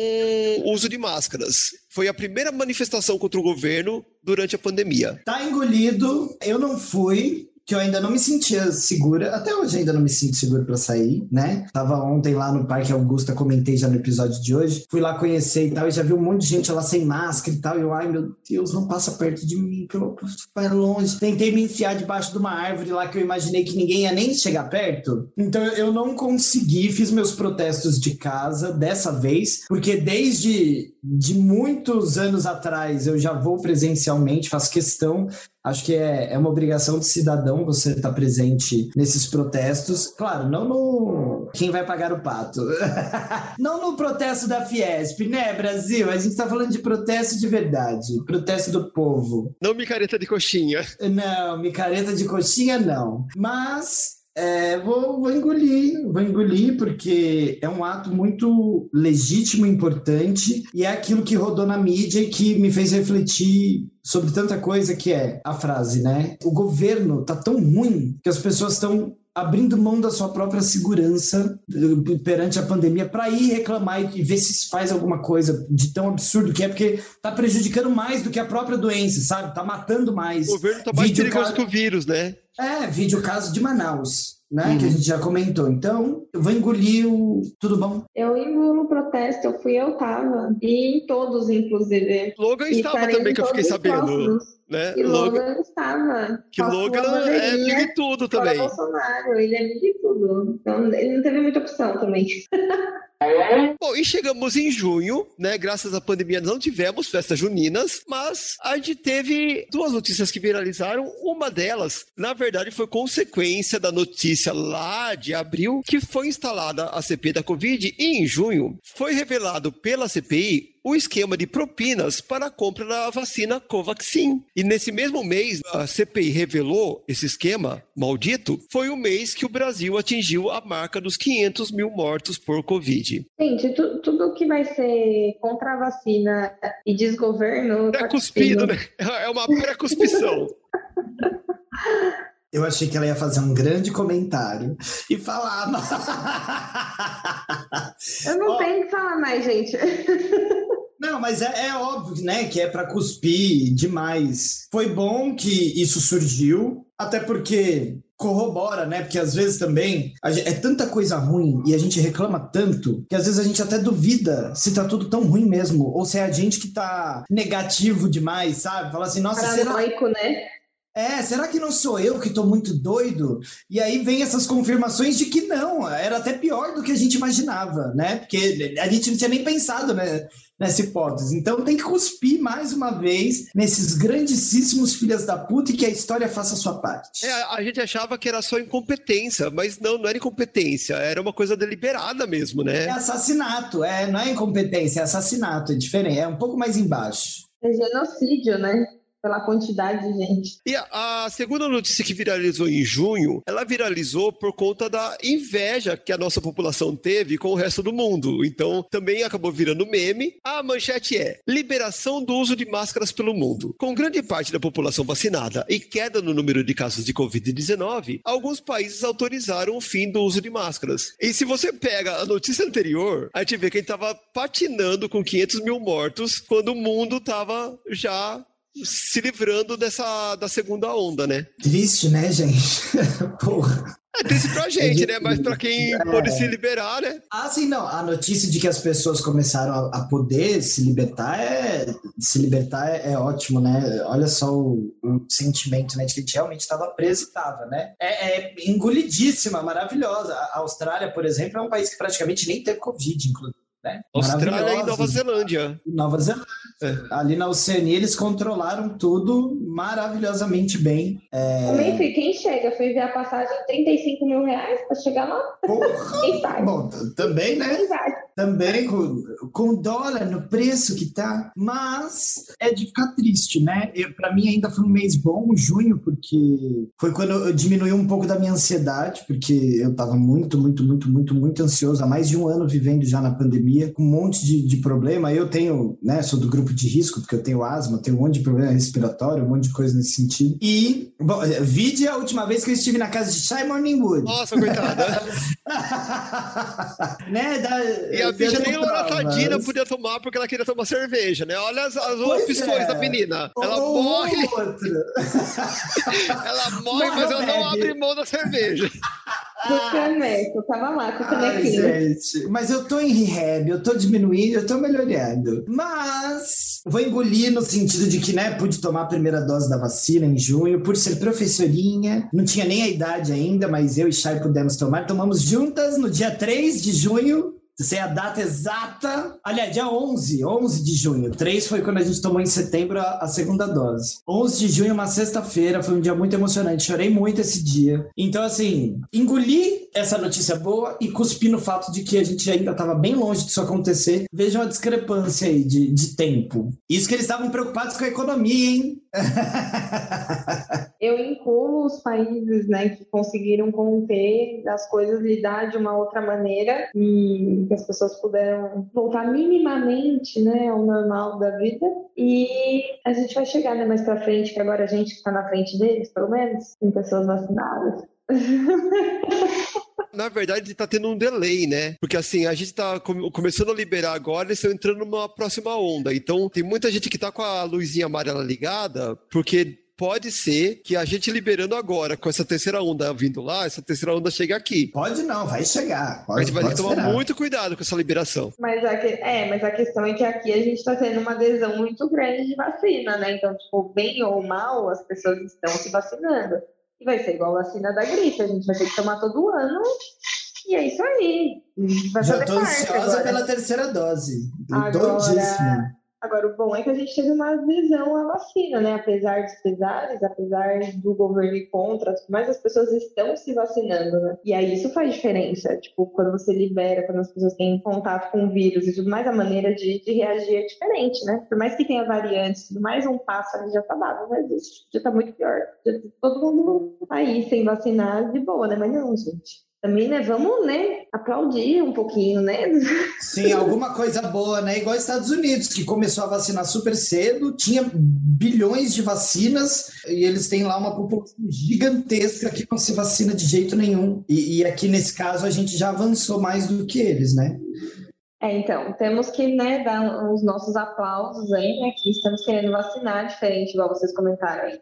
uso de máscaras. Foi a primeira manifestação contra o governo durante a pandemia. Tá engolido, eu não fui, que eu ainda não me sentia segura, até hoje ainda não me sinto seguro para sair, né? Tava ontem lá no Parque Augusta, comentei já no episódio de hoje, fui lá conhecer e tal, e já vi um monte de gente lá sem máscara e tal, e eu, ai meu Deus, não passa perto de mim, pelo vai longe. Tentei me enfiar debaixo de uma árvore lá que eu imaginei que ninguém ia nem chegar perto, então eu não consegui, fiz meus protestos de casa dessa vez, porque desde de muitos anos atrás eu já vou presencialmente, faço questão Acho que é, é uma obrigação de cidadão você estar tá presente nesses protestos. Claro, não no quem vai pagar o pato. não no protesto da Fiesp, né, Brasil? A gente está falando de protesto de verdade. Protesto do povo. Não micareta de coxinha. Não, micareta de coxinha não. Mas é, vou, vou, engolir, vou engolir, porque é um ato muito legítimo, importante, e é aquilo que rodou na mídia e que me fez refletir sobre tanta coisa que é a frase, né? O governo tá tão ruim que as pessoas estão abrindo mão da sua própria segurança eh, perante a pandemia para ir reclamar e ver se faz alguma coisa de tão absurdo que é, porque tá prejudicando mais do que a própria doença, sabe? Tá matando mais. O governo tá mais perigoso caso... que o vírus, né? É, vídeo caso de Manaus né? Uhum. Que a uhum. gente já comentou. Então, eu vou engolir o. Tudo bom? Eu engulo o protesto, eu fui, eu tava. E em todos, inclusive. Logan estava também, que eu fiquei sabendo. Né? E Logan, Logan estava. Que Logan é amigo de tudo também. Bolsonaro, ele é amigo de tudo. Então, ele não teve muita opção também. Bom, e chegamos em junho, né? Graças à pandemia não tivemos festas juninas, mas a gente teve duas notícias que viralizaram. Uma delas, na verdade, foi consequência da notícia lá de abril que foi instalada a CPI da Covid e em junho foi revelado pela CPI o esquema de propinas para a compra da vacina Covaxin. E nesse mesmo mês, a CPI revelou esse esquema maldito, foi o mês que o Brasil atingiu a marca dos 500 mil mortos por Covid. Gente, tu, tudo que vai ser contra a vacina e desgoverno... É cuspido, né? É uma pré-cuspição. Eu achei que ela ia fazer um grande comentário e falar. Eu não oh. tenho que falar mais, gente. Não, mas é, é, óbvio, né, que é para cuspir demais. Foi bom que isso surgiu, até porque corrobora, né? Porque às vezes também gente, é tanta coisa ruim e a gente reclama tanto que às vezes a gente até duvida se tá tudo tão ruim mesmo ou se é a gente que tá negativo demais, sabe? Fala assim, nossa, Paranoico, será... né? É, será que não sou eu que tô muito doido? E aí vem essas confirmações de que não, era até pior do que a gente imaginava, né? Porque a gente não tinha nem pensado, né? nessa hipótese. Então tem que cuspir mais uma vez nesses grandíssimos filhas da puta e que a história faça a sua parte. É, a gente achava que era só incompetência, mas não, não era incompetência, era uma coisa deliberada mesmo, né? É assassinato, é, não é incompetência, é assassinato, é diferente, é um pouco mais embaixo. É genocídio, né? Pela quantidade de gente. E a, a, segunda notícia que viralizou em junho, ela viralizou por conta da inveja que a nossa população teve com o resto do mundo. Então, também acabou virando meme. A manchete é: liberação do uso de máscaras pelo mundo. Com grande parte da população vacinada e queda no número de casos de Covid-19, alguns países autorizaram o fim do uso de máscaras. E se você pega a notícia anterior, a gente vê que a gente estava patinando com 500 mil mortos quando o mundo estava já se livrando dessa da segunda onda, né? Triste, né, gente? Porra. É triste pra gente, né? Mas pra quem é... pode se liberar, né? Ah, sim, não. A notícia de que as pessoas começaram a, a poder se libertar é se libertar é, é ótimo, né? Olha só o, o, sentimento, né? De que a gente realmente estava preso e tava, né? É, é, engolidíssima, maravilhosa. A Austrália, por exemplo, é um país que praticamente nem teve Covid, inclusive. Né? Austrália e Nova Zelândia. Nova Zelândia. É. Ali na Oceania eles controlaram tudo maravilhosamente bem. É... Também fui, quem chega? Foi ver a passagem 35 mil reais para chegar lá? Porra. quem sabe? Bom, também, né? Quem? Também com, com dólar no preço que tá. Mas é de ficar triste, né? Para mim ainda foi um mês bom, junho, porque foi quando eu diminui um pouco da minha ansiedade, porque eu tava muito, muito, muito, muito, muito ansioso. Há mais de um ano vivendo já na pandemia, com um monte de, de problema. Eu tenho, né? Sou do grupo de risco, porque eu tenho asma, tenho um monte de problema respiratório, um monte de coisa nesse sentido. E, bom, vide a última vez que eu estive na casa de Shai Morningwood. Nossa, coitada. né? Da, e a bicha nem loratadina mas... podia tomar porque ela queria tomar cerveja, né? Olha as, as opções é. da menina. Ela Ou morre. ela morre, mas ela não abre mão da cerveja. Do caneco, tava lá com o canequinho. gente, mas eu tô em rehab, eu tô diminuindo, eu tô melhorando. Mas vou engolir no sentido de que, né, pude tomar a primeira dose da vacina em junho, por ser professorinha, não tinha nem a idade ainda, mas eu e Chay pudemos tomar. Tomamos juntas no dia 3 de junho, sei a data exata. Aliás, dia 11, 11 de junho. 3 foi quando a gente tomou em setembro a, a segunda dose. 11 de junho, uma sexta-feira, foi um dia muito emocionante. Chorei muito esse dia. Então, assim, engoli essa notícia boa e cuspi no fato de que a gente ainda estava bem longe disso acontecer. Vejam a discrepância aí de, de tempo. Isso que eles estavam preocupados com a economia, hein? Eu incluo os países né, que conseguiram conter as coisas, lidar de uma outra maneira e que as pessoas puderam voltar minimamente né, ao normal da vida. E a gente vai chegar né, mais para frente, que agora a gente está na frente deles, pelo menos, com pessoas vacinadas. Na verdade, está tendo um delay, né? Porque assim, a gente está começando a liberar agora e estão entrando numa próxima onda. Então, tem muita gente que está com a luzinha amarela ligada, porque pode ser que a gente liberando agora, com essa terceira onda vindo lá, essa terceira onda chegue aqui. Pode não, vai chegar. Pode, a gente vai ter que tomar esperar. muito cuidado com essa liberação. Mas a, que, é, mas a questão é que aqui a gente está tendo uma adesão muito grande de vacina, né? Então, tipo, bem ou mal, as pessoas estão se vacinando. E vai ser igual a vacina da gripe, a gente vai ter que tomar todo ano. E é isso aí. Vai Já estou ansiosa pela terceira dose. Agora, Agora, o bom é que a gente teve uma adesão à vacina, né? Apesar dos pesares, apesar do governo ir contra, mas as pessoas estão se vacinando, né? E aí isso faz diferença. Tipo, quando você libera, quando as pessoas têm contato com o vírus e tudo mais, a maneira de, de reagir é diferente, né? Por mais que tenha variantes, tudo mais, um passo ali já tá dado, mas isso já tá muito pior. Já, todo mundo aí sem vacinar de boa, né? Mas não, gente também, né? Vamos, né? Aplaudir um pouquinho, né? Sim, alguma coisa boa, né? Igual Estados Unidos, que começou a vacinar super cedo, tinha bilhões de vacinas e eles têm lá uma população gigantesca que não se vacina de jeito nenhum. E, e aqui nesse caso a gente já avançou mais do que eles, né? É, então, temos que né, dar os nossos aplausos aí, né? Que estamos querendo vacinar, diferente, igual vocês comentaram aí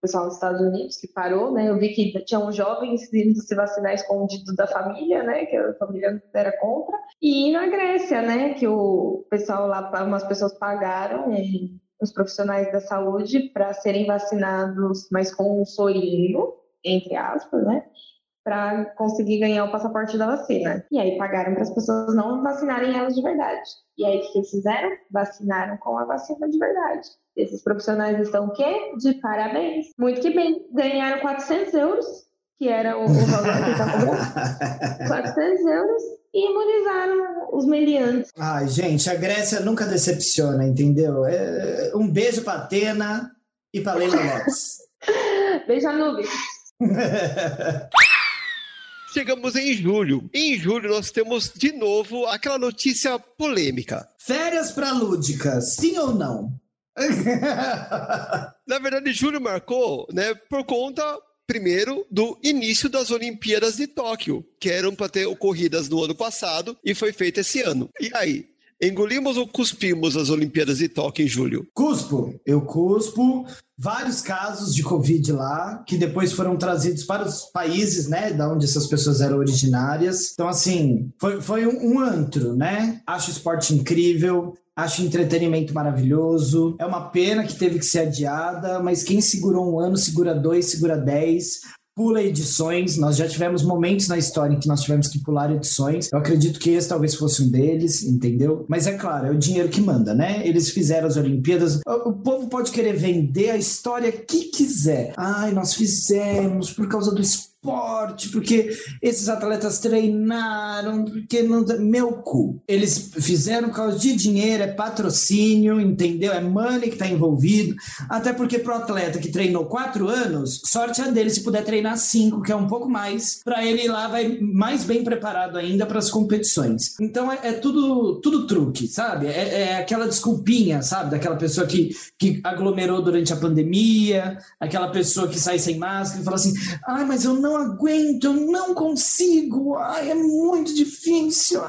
pessoal dos Estados Unidos que parou, né? Eu vi que tinham jovens indo se vacinar escondidos da família, né? Que a família era contra. E na Grécia, né? Que o pessoal lá, umas pessoas pagaram os profissionais da saúde para serem vacinados, mas com um sorinho, entre aspas, né? Para conseguir ganhar o passaporte da vacina. E aí pagaram para as pessoas não vacinarem elas de verdade. E aí o que eles fizeram? Vacinaram com a vacina de verdade. Esses profissionais estão o quê? De parabéns. Muito que bem. Ganharam 400 euros, que era o, o valor que está cobrando. 400 euros e imunizaram os meliantes. Ai, gente, a Grécia nunca decepciona, entendeu? É, um beijo para Atena e para Leila Lopes. beijo a nuvem. Chegamos em julho. Em julho nós temos de novo aquela notícia polêmica. Férias para lúdica, sim ou não? Na verdade, julho marcou, né, por conta primeiro do início das Olimpíadas de Tóquio, que eram para ter ocorridas no ano passado e foi feito esse ano. E aí, Engolimos ou cuspimos as Olimpíadas de Tóquio em julho? Cuspo. Eu cuspo. Vários casos de Covid lá, que depois foram trazidos para os países, né, da onde essas pessoas eram originárias. Então, assim, foi, foi um, um antro, né? Acho esporte incrível. Acho entretenimento maravilhoso. É uma pena que teve que ser adiada, mas quem segurou um ano, segura dois, segura dez pula edições. Nós já tivemos momentos na história em que nós tivemos que pular edições. Eu acredito que esse talvez fosse um deles, entendeu? Mas é claro, é o dinheiro que manda, né? Eles fizeram as Olimpíadas. O, povo pode querer vender a história que quiser. Ai, nós fizemos por causa do esporte esporte, porque esses atletas treinaram, porque não. Meu cu. Eles fizeram por causa de dinheiro, é patrocínio, entendeu? É money que está envolvido. Até porque pro atleta que treinou quatro anos, sorte é dele se puder treinar cinco, que é um pouco mais, para ele ir lá vai mais bem preparado ainda para as competições. Então é, é, tudo, tudo truque, sabe? É, é aquela desculpinha, sabe? Daquela pessoa que, que aglomerou durante a pandemia, aquela pessoa que sai sem máscara e fala assim: ai, mas eu não aguento, eu não consigo, ai, é muito difícil.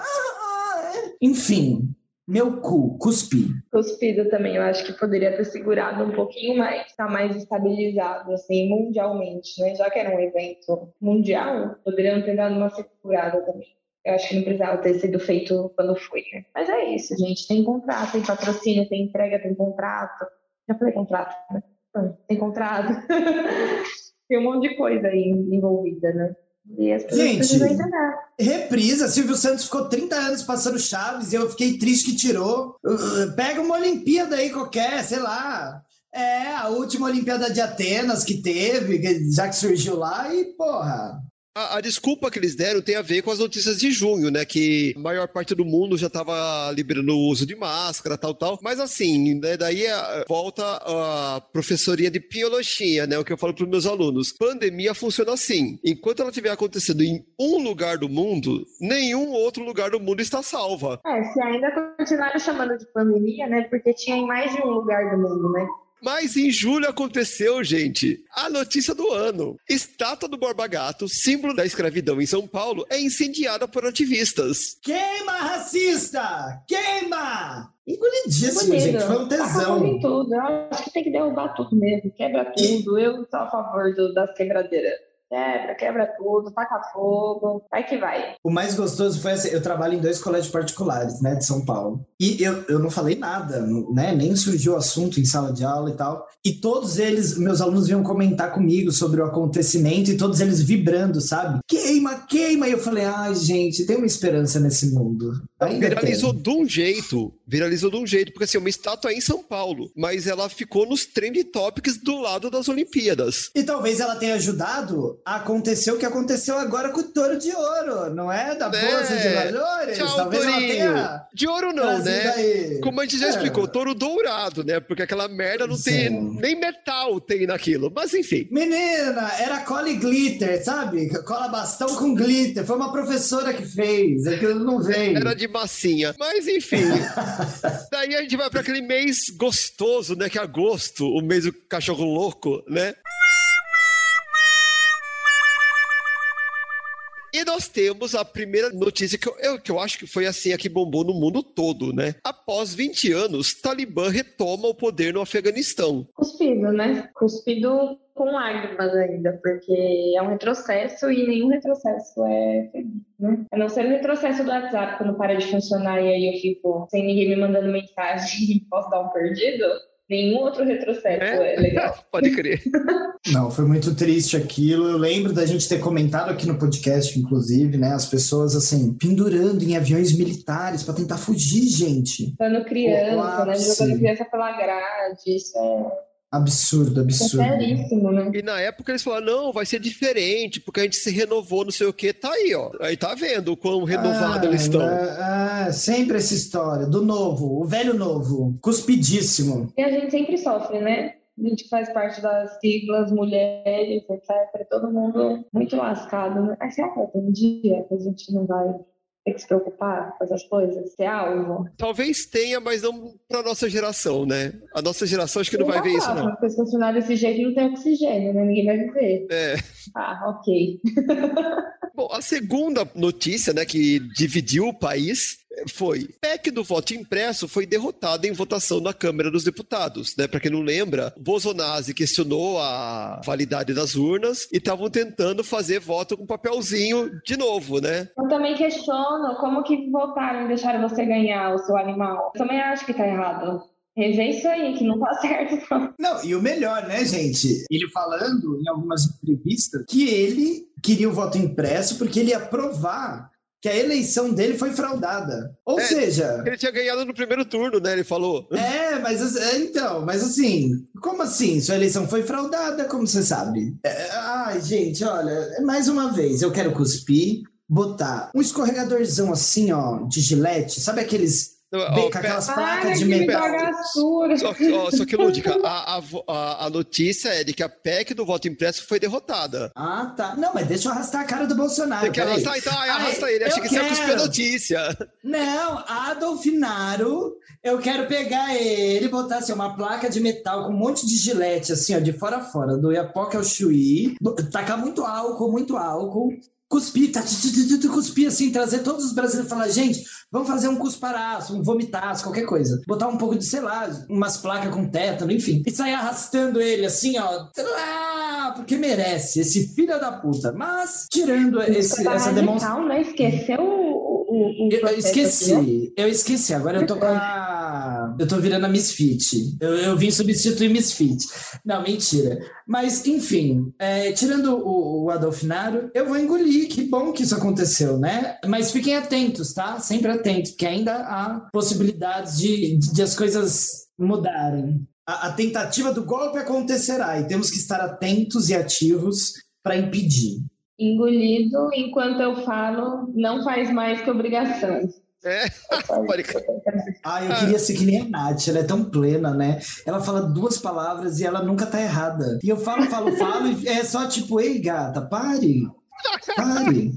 Enfim, meu cu, cuspi. Cuspido também, eu acho que poderia ter segurado um pouquinho mais, tá mais estabilizado, assim, mundialmente, né? Já que era um evento mundial, poderiam ter dado uma segurada também. Eu acho que não precisava ter sido feito quando foi, né? Mas é isso, gente. Tem contrato, tem patrocínio, tem entrega, tem contrato. Já falei contrato, né? Tem contrato. tem um monte de coisa aí envolvida, né? E as pessoas Gente, reprisa. Silvio Santos ficou 30 anos passando Chaves e eu fiquei triste que tirou. Uh, pega uma Olimpíada aí qualquer, sei lá. É, a última Olimpíada de Atenas que teve, já que surgiu lá, e porra, a, a, desculpa que eles deram tem a ver com as notícias de junho, né? Que a maior parte do mundo já estava liberando o uso de máscara, tal, tal. Mas assim, né, daí a, volta a professoria de biologia, né? O que eu falo para os meus alunos. Pandemia funciona assim. Enquanto ela estiver acontecendo em um lugar do mundo, nenhum outro lugar do mundo está salva. É, se ainda continuaram chamando de pandemia, né? Porque tinha em mais de um lugar do mundo, né? Mas em julho aconteceu, gente, a notícia do ano. Estátua do Borba Gato, símbolo da escravidão em São Paulo, é incendiada por ativistas. Queima, racista! Queima! Engolidíssimo, gente. Foi um tesão. Em tudo. Eu acho que tem que derrubar tudo mesmo. Quebra tudo. Eu sou a favor do, das quebradeiras. Quebra, quebra tudo, taca fogo, vai que vai. O mais gostoso foi assim, eu trabalho em dois colégios particulares, né, de São Paulo. E eu, eu não falei nada, né, nem surgiu o assunto em sala de aula e tal. E todos eles, meus alunos vinham comentar comigo sobre o acontecimento e todos eles vibrando, sabe? Queima, queima! E eu falei, ai, gente, tem uma esperança nesse mundo. Ainda viralizou tem. de um jeito, viralizou de um jeito, porque assim, uma estátua é em São Paulo, mas ela ficou nos trend topics do lado das Olimpíadas. E talvez ela tenha ajudado aconteceu o que aconteceu agora com o Touro de Ouro, não é? Da é. Bolsa de Valores? Tchau, Talvez Tourinho. De ouro não, né? Aí. Como a gente já é. explicou, touro dourado, né? Porque aquela merda não Sim. tem nem metal tem naquilo. Mas enfim. Menina, era cola e glitter, sabe? Cola bastão com glitter. Foi uma professora que fez. Aquilo não veio. Era de massinha. Mas enfim. Daí a gente vai para aquele mês gostoso, né? Que é agosto, o mês do cachorro louco, né? E nós temos a primeira notícia que eu, que eu acho que foi assim a que bombou no mundo todo, né? Após 20 anos, Talibã retoma o poder no Afeganistão. Cuspido, né? Cuspido com lágrimas ainda, porque é um retrocesso e nenhum retrocesso é feliz, né? A não ser o retrocesso do WhatsApp, quando para de funcionar e aí eu fico sem ninguém me mandando mensagem e posso dar um perdido. Nenhum outro retrocesso é, é legal. Pode crer. Não, foi muito triste aquilo. Eu lembro da gente ter comentado aqui no podcast, inclusive, né? As pessoas, assim, pendurando em aviões militares para tentar fugir, gente. Dando criança, né? Jogando criança pela grade. Isso é Absurdo, absurdo. É né? E na época eles falaram, não, vai ser diferente, porque a gente se renovou, não sei o que, tá aí, ó. Aí tá vendo o quão renovado ah, eles estão. Ah, sempre essa história, do novo, o velho novo, cuspidíssimo. E a gente sempre sofre, né? A gente faz parte das siglas, mulheres, etc. Todo mundo muito lascado. Né? Aí será que um dia que a gente não vai ter que se preocupar com essas coisas, ser alvo? Talvez tenha, mas não para nossa geração, né? A nossa geração acho que não, não vai ver isso, não. Porque se funcionar desse jeito não tem oxigênio, né? Ninguém vai viver. É. Ah, ok. Bom, a segunda notícia, né, que dividiu o país foi PEC do voto impresso foi derrotada em votação na Câmara dos Deputados, né? Para quem não lembra, Bolsonaro questionou a validade das urnas e estavam tentando fazer voto com papelzinho de novo, né? Eu também questiono como que votaram e deixaram você ganhar o seu animal. Eu também acho que tá errado. Rever isso aí, que não tá certo. Não. não, e o melhor, né, gente? Ele falando em algumas entrevistas que ele queria o voto impresso porque ele ia provar que a eleição dele foi fraudada. Ou é, seja. Ele tinha ganhado no primeiro turno, né? Ele falou. É, mas é, então, mas assim, como assim? Sua eleição foi fraudada, como você sabe? É, ai, gente, olha, mais uma vez, eu quero cuspir, botar um escorregadorzão assim, ó, de gilete, sabe aqueles Bem, com aquelas placas de metal. Só, ó, só que, Lúdica, a, a, a, notícia é de que a PEC do voto impresso foi derrotada. Ah, tá. Não, mas deixa eu arrastar a cara do Bolsonaro. Você quer arrastar? Então, aí, arrasta ele. Achei que quero. você ia cuspir notícia. Não, Adolf Naro, eu quero pegar ele, botar assim, uma placa de metal com um monte de gilete, assim, ó, de fora a fora, do Iapoca ao Chuí, tacar muito álcool, muito álcool, cuspir, tá, cuspir assim, trazer todos os brasileiros e falar, gente, vamos fazer um cusparaço, um vomitaço, qualquer coisa. Botar um pouco de, sei lá, umas placas com tétano, enfim. E sair arrastando ele assim, ó, porque merece, esse filho da puta. Mas, tirando esse, essa demonstração... né? Esqueceu o, o, o eu, eu esqueci, aqui, eu esqueci, agora eu tô com a... Eu tô virando a Misfit. Eu, eu vim substituir Misfit. Não, mentira. Mas, enfim, é, tirando o, o Adolfinaro, eu vou engolir. Que bom que isso aconteceu, né? Mas fiquem atentos, tá? Sempre atentos, porque ainda há possibilidades de, de as coisas mudarem. A, a tentativa do golpe acontecerá e temos que estar atentos e ativos para impedir. Engolido enquanto eu falo, não faz mais que obrigação. É, pode Ah, eu queria ser que nem a Nath, ela é tão plena, né? Ela fala duas palavras e ela nunca tá errada. E eu falo, falo, falo, e é só tipo, ei, gata, pare. Pare.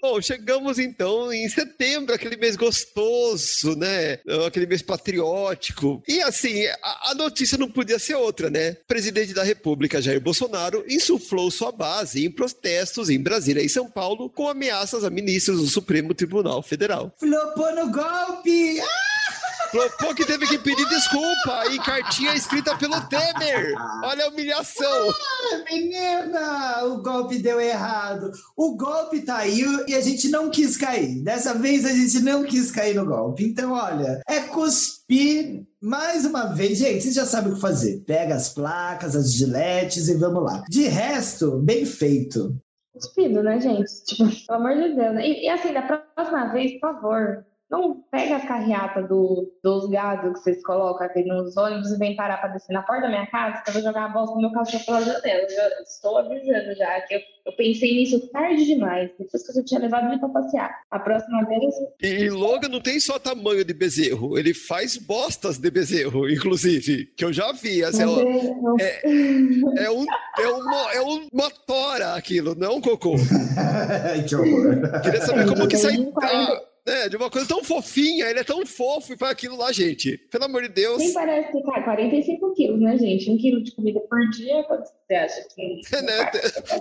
Bom, chegamos então em setembro, aquele mês gostoso, né? Aquele mês patriótico. E assim, a, a, notícia não podia ser outra, né? O presidente da República, Jair Bolsonaro, insuflou sua base em protestos em Brasília e São Paulo com ameaças a ministros do Supremo Tribunal Federal. Flopou no golpe! Ah! Flopou que teve que pedir desculpa em cartinha escrita pelo Temer. Olha a humilhação. Ah, menina, o golpe deu errado. O golpe tá aí e a gente não quis cair. Dessa vez a gente não quis cair no golpe. Então, olha, é cuspir mais uma vez, gente, vocês já sabem o que fazer. Pega as placas, as giletes e vamos lá. De resto, bem feito. Cuspido, né, gente? Tipo, pelo amor de Deus. Né? E, e assim, da próxima vez, por favor, não pega a carreata do, dos gados que vocês colocam aqui nos ônibus e vem parar para descer na porta da minha casa, que eu vou jogar a bosta do meu cachorro pela janela. Eu estou avisando já, que eu, eu pensei nisso tarde demais, depois que eu tinha levado ele para passear. A próxima vez. E Logan não tem só tamanho de bezerro, ele faz bostas de bezerro, inclusive, que eu já vi. Assim, é, é, é, um, é, uma, é uma tora aquilo, não é um cocô. que horror. Queria saber como que sai. É, de uma coisa tão fofinha, ele é tão fofo e faz aquilo lá, gente. Pelo amor de Deus. Nem parece que, cara, 45 quilos, né, gente? Um quilo de comida por dia, quanto você acha que. É, né?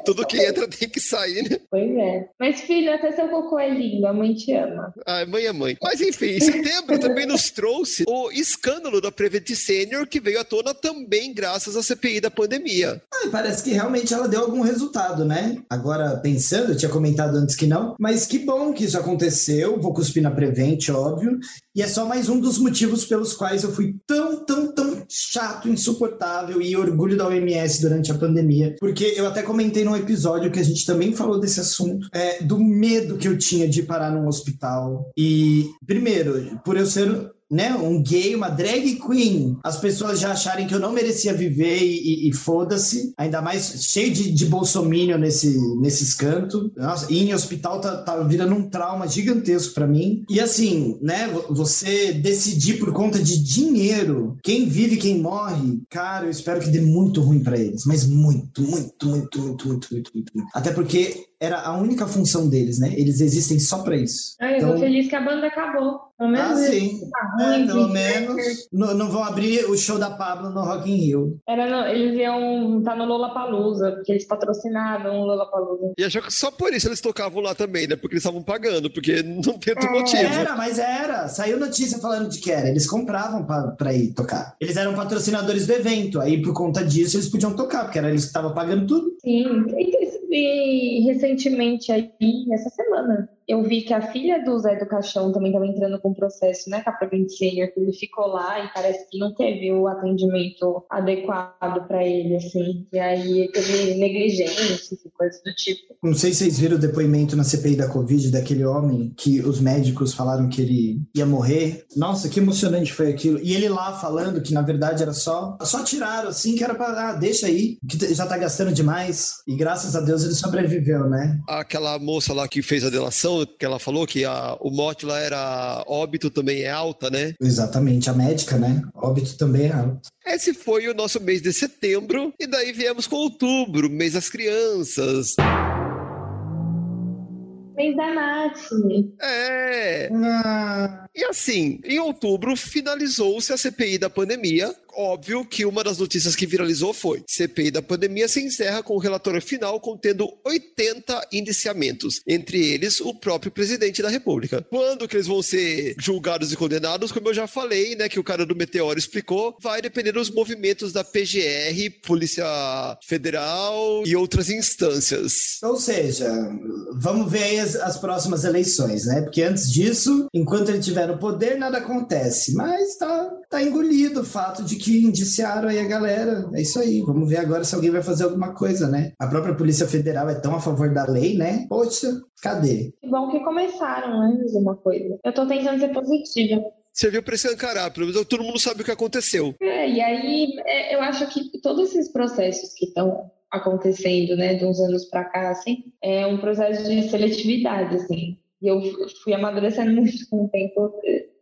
Tudo que entra tem que sair, né? Pois é. Mas, filho, até seu cocô é lindo, a mãe te ama. Ah, mãe é mãe. Mas, enfim, em setembro também nos trouxe o escândalo da Prevent Senior, que veio à tona também graças à CPI da pandemia. Ah, parece que realmente ela deu algum resultado, né? Agora, pensando, eu tinha comentado antes que não, mas que bom que isso aconteceu. Vou cuspir na Prevent, óbvio. E é só mais um dos motivos pelos quais eu fui tão, tão, tão chato, insuportável e orgulho da OMS durante a pandemia. Porque eu até comentei num episódio que a gente também falou desse assunto, é, do medo que eu tinha de parar num hospital. E, primeiro, por eu ser né, um gay, uma drag queen, as pessoas já acharem que eu não merecia viver e, e, e foda-se, ainda mais cheio de, de bolsomínio nesse, nesses cantos. Nossa, ir em hospital tá, tá virando um trauma gigantesco para mim. E assim, né, você decidir por conta de dinheiro quem vive e quem morre, cara, eu espero que dê muito ruim para eles, mas muito, muito, muito, muito, muito, muito, muito, muito. Até porque era a única função deles, né? Eles existem só para isso. Ai, eu então... tô feliz que a banda acabou. Pelo menos ah, sim. Tá ruim, é, pelo menos não, não, vão abrir o show da Pablo no Rock in Rio. Era no, eles iam estar tá no Lollapalooza, porque eles patrocinavam o Lollapalooza. E achou que só por isso eles tocavam lá também, né? Porque eles estavam pagando, porque não tem outro é, motivo. Era, mas era. Saiu notícia falando de que era. Eles compravam para ir tocar. Eles eram patrocinadores do evento, aí por conta disso eles podiam tocar, porque era eles que estavam pagando tudo. Sim, e recentemente aí, essa semana, eu vi que a filha do Zé do Caixão também estava entrando com processo, né, com a Prevent Senior, que ele ficou lá e parece que não teve o atendimento adequado para ele, assim. E aí teve negligência e coisas do tipo. Não sei se vocês viram o depoimento na CPI da Covid daquele homem que os médicos falaram que ele ia morrer. Nossa, que emocionante foi aquilo. E ele lá falando que na verdade era só só tiraram assim, que era para ah, deixa aí, que já tá gastando demais. E graças a Deus ele sobreviveu, né? Aquela moça lá que fez a delação que ela falou que a, o mote lá era óbito também é alta, né? Exatamente, a médica, né? Óbito também é alto. Esse foi o nosso mês de setembro, e daí viemos com outubro, mês das crianças. Mês da Nath. É. Ah. E assim, em outubro finalizou-se a CPI da pandemia, óbvio que uma das notícias que viralizou foi: CPI da pandemia se encerra com o relatório final contendo 80 indiciamentos, entre eles o próprio presidente da República. Quando que eles vão ser julgados e condenados? Como eu já falei, né, que o cara do Meteoro explicou, vai depender dos movimentos da PGR, Polícia Federal e outras instâncias. Ou seja, vamos ver aí as, as próximas eleições, né? Porque antes disso, enquanto ele tiver no poder, nada acontece. Mas tá, tá engolido o fato de que indiciaram aí a galera. É isso aí. Vamos ver agora se alguém vai fazer alguma coisa, né? A própria Polícia Federal é tão a favor da lei, né? Poxa, cadê? Que bom que começaram, né? Uma coisa. Eu tô tentando ser positiva serviu para escancarar, pelo menos todo mundo sabe o que aconteceu. É, e aí é, eu acho que todos esses processos que estão acontecendo, né, de uns anos para cá, assim, é um processo de seletividade, assim. E eu fui amadurecendo muito com o tempo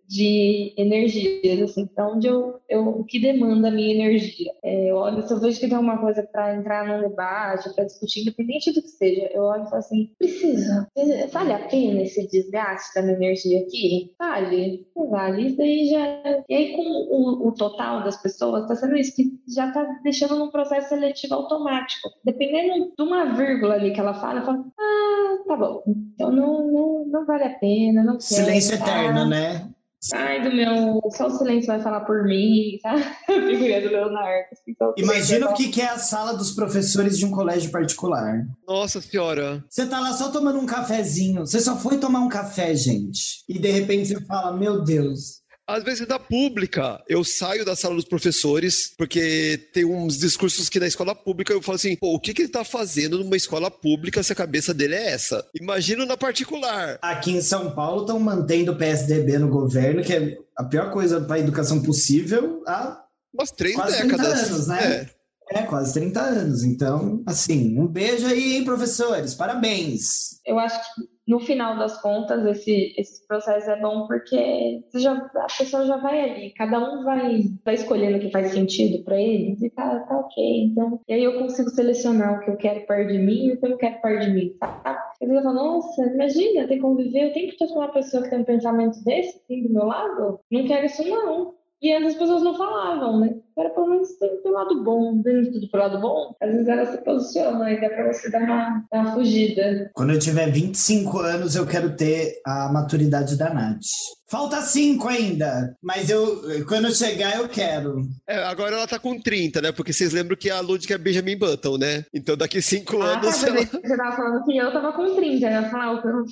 de energias, assim, onde eu, eu, o que demanda a minha energia. É, eu olho, se eu vejo que tem uma coisa para entrar num debate, para discutir, independente do que seja, eu olho e falo assim, precisa, vale a pena esse desgaste da minha energia aqui? Vale, não vale, isso aí já... E aí com o, o total das pessoas, está sendo isso, que já está deixando num processo seletivo automático. Dependendo de uma vírgula ali que ela fala, eu falo, ah, tá bom, então não, não, não vale a pena, não quero. Silêncio eterno, né? Ai, do meu. Só o silêncio vai falar por mim, tá? Figurinha do Leonardo. Assim, Imagina o que é a sala dos professores de um colégio particular. Nossa senhora. Você tá lá só tomando um cafezinho. Você só foi tomar um café, gente. E de repente você fala: Meu Deus, às vezes da pública, eu saio da sala dos professores, porque tem uns discursos que na escola pública eu falo assim, pô, o que, que ele tá fazendo numa escola pública se a cabeça dele é essa? Imagina na particular. Aqui em São Paulo estão mantendo o PSDB no governo, que é a pior coisa para a educação possível há umas três décadas. anos, né? É. é. quase 30 anos. Então, assim, um beijo aí, hein, professores? Parabéns. Eu acho que no final das contas, esse, esse processo é bom porque já, a pessoa já vai ali, cada um vai, vai escolhendo o que faz sentido para eles e tá, tá ok. Então, e aí eu consigo selecionar o que eu quero perto de mim e o que eu não quero perto de mim, tá? Às vezes eu falo, nossa, imagina ter que conviver o tempo todo com uma pessoa que tem um pensamento desse, assim, do meu lado. Não quero isso, não. E antes as pessoas não falavam, né? Era pelo menos tem pelo lado bom, vendo tudo pelo lado bom. Às vezes ela se posiciona e dá pra você dar uma, dar uma fugida. Quando eu tiver 25 anos, eu quero ter a maturidade da Nath. Falta 5 ainda, mas eu quando eu chegar eu quero. É, agora ela tá com 30, né? Porque vocês lembram que a Ludwig é Benjamin Button, né? Então daqui 5 ah, anos. Tá, ela... Você tava falando que eu tava com 30, eu ia falar o que eu não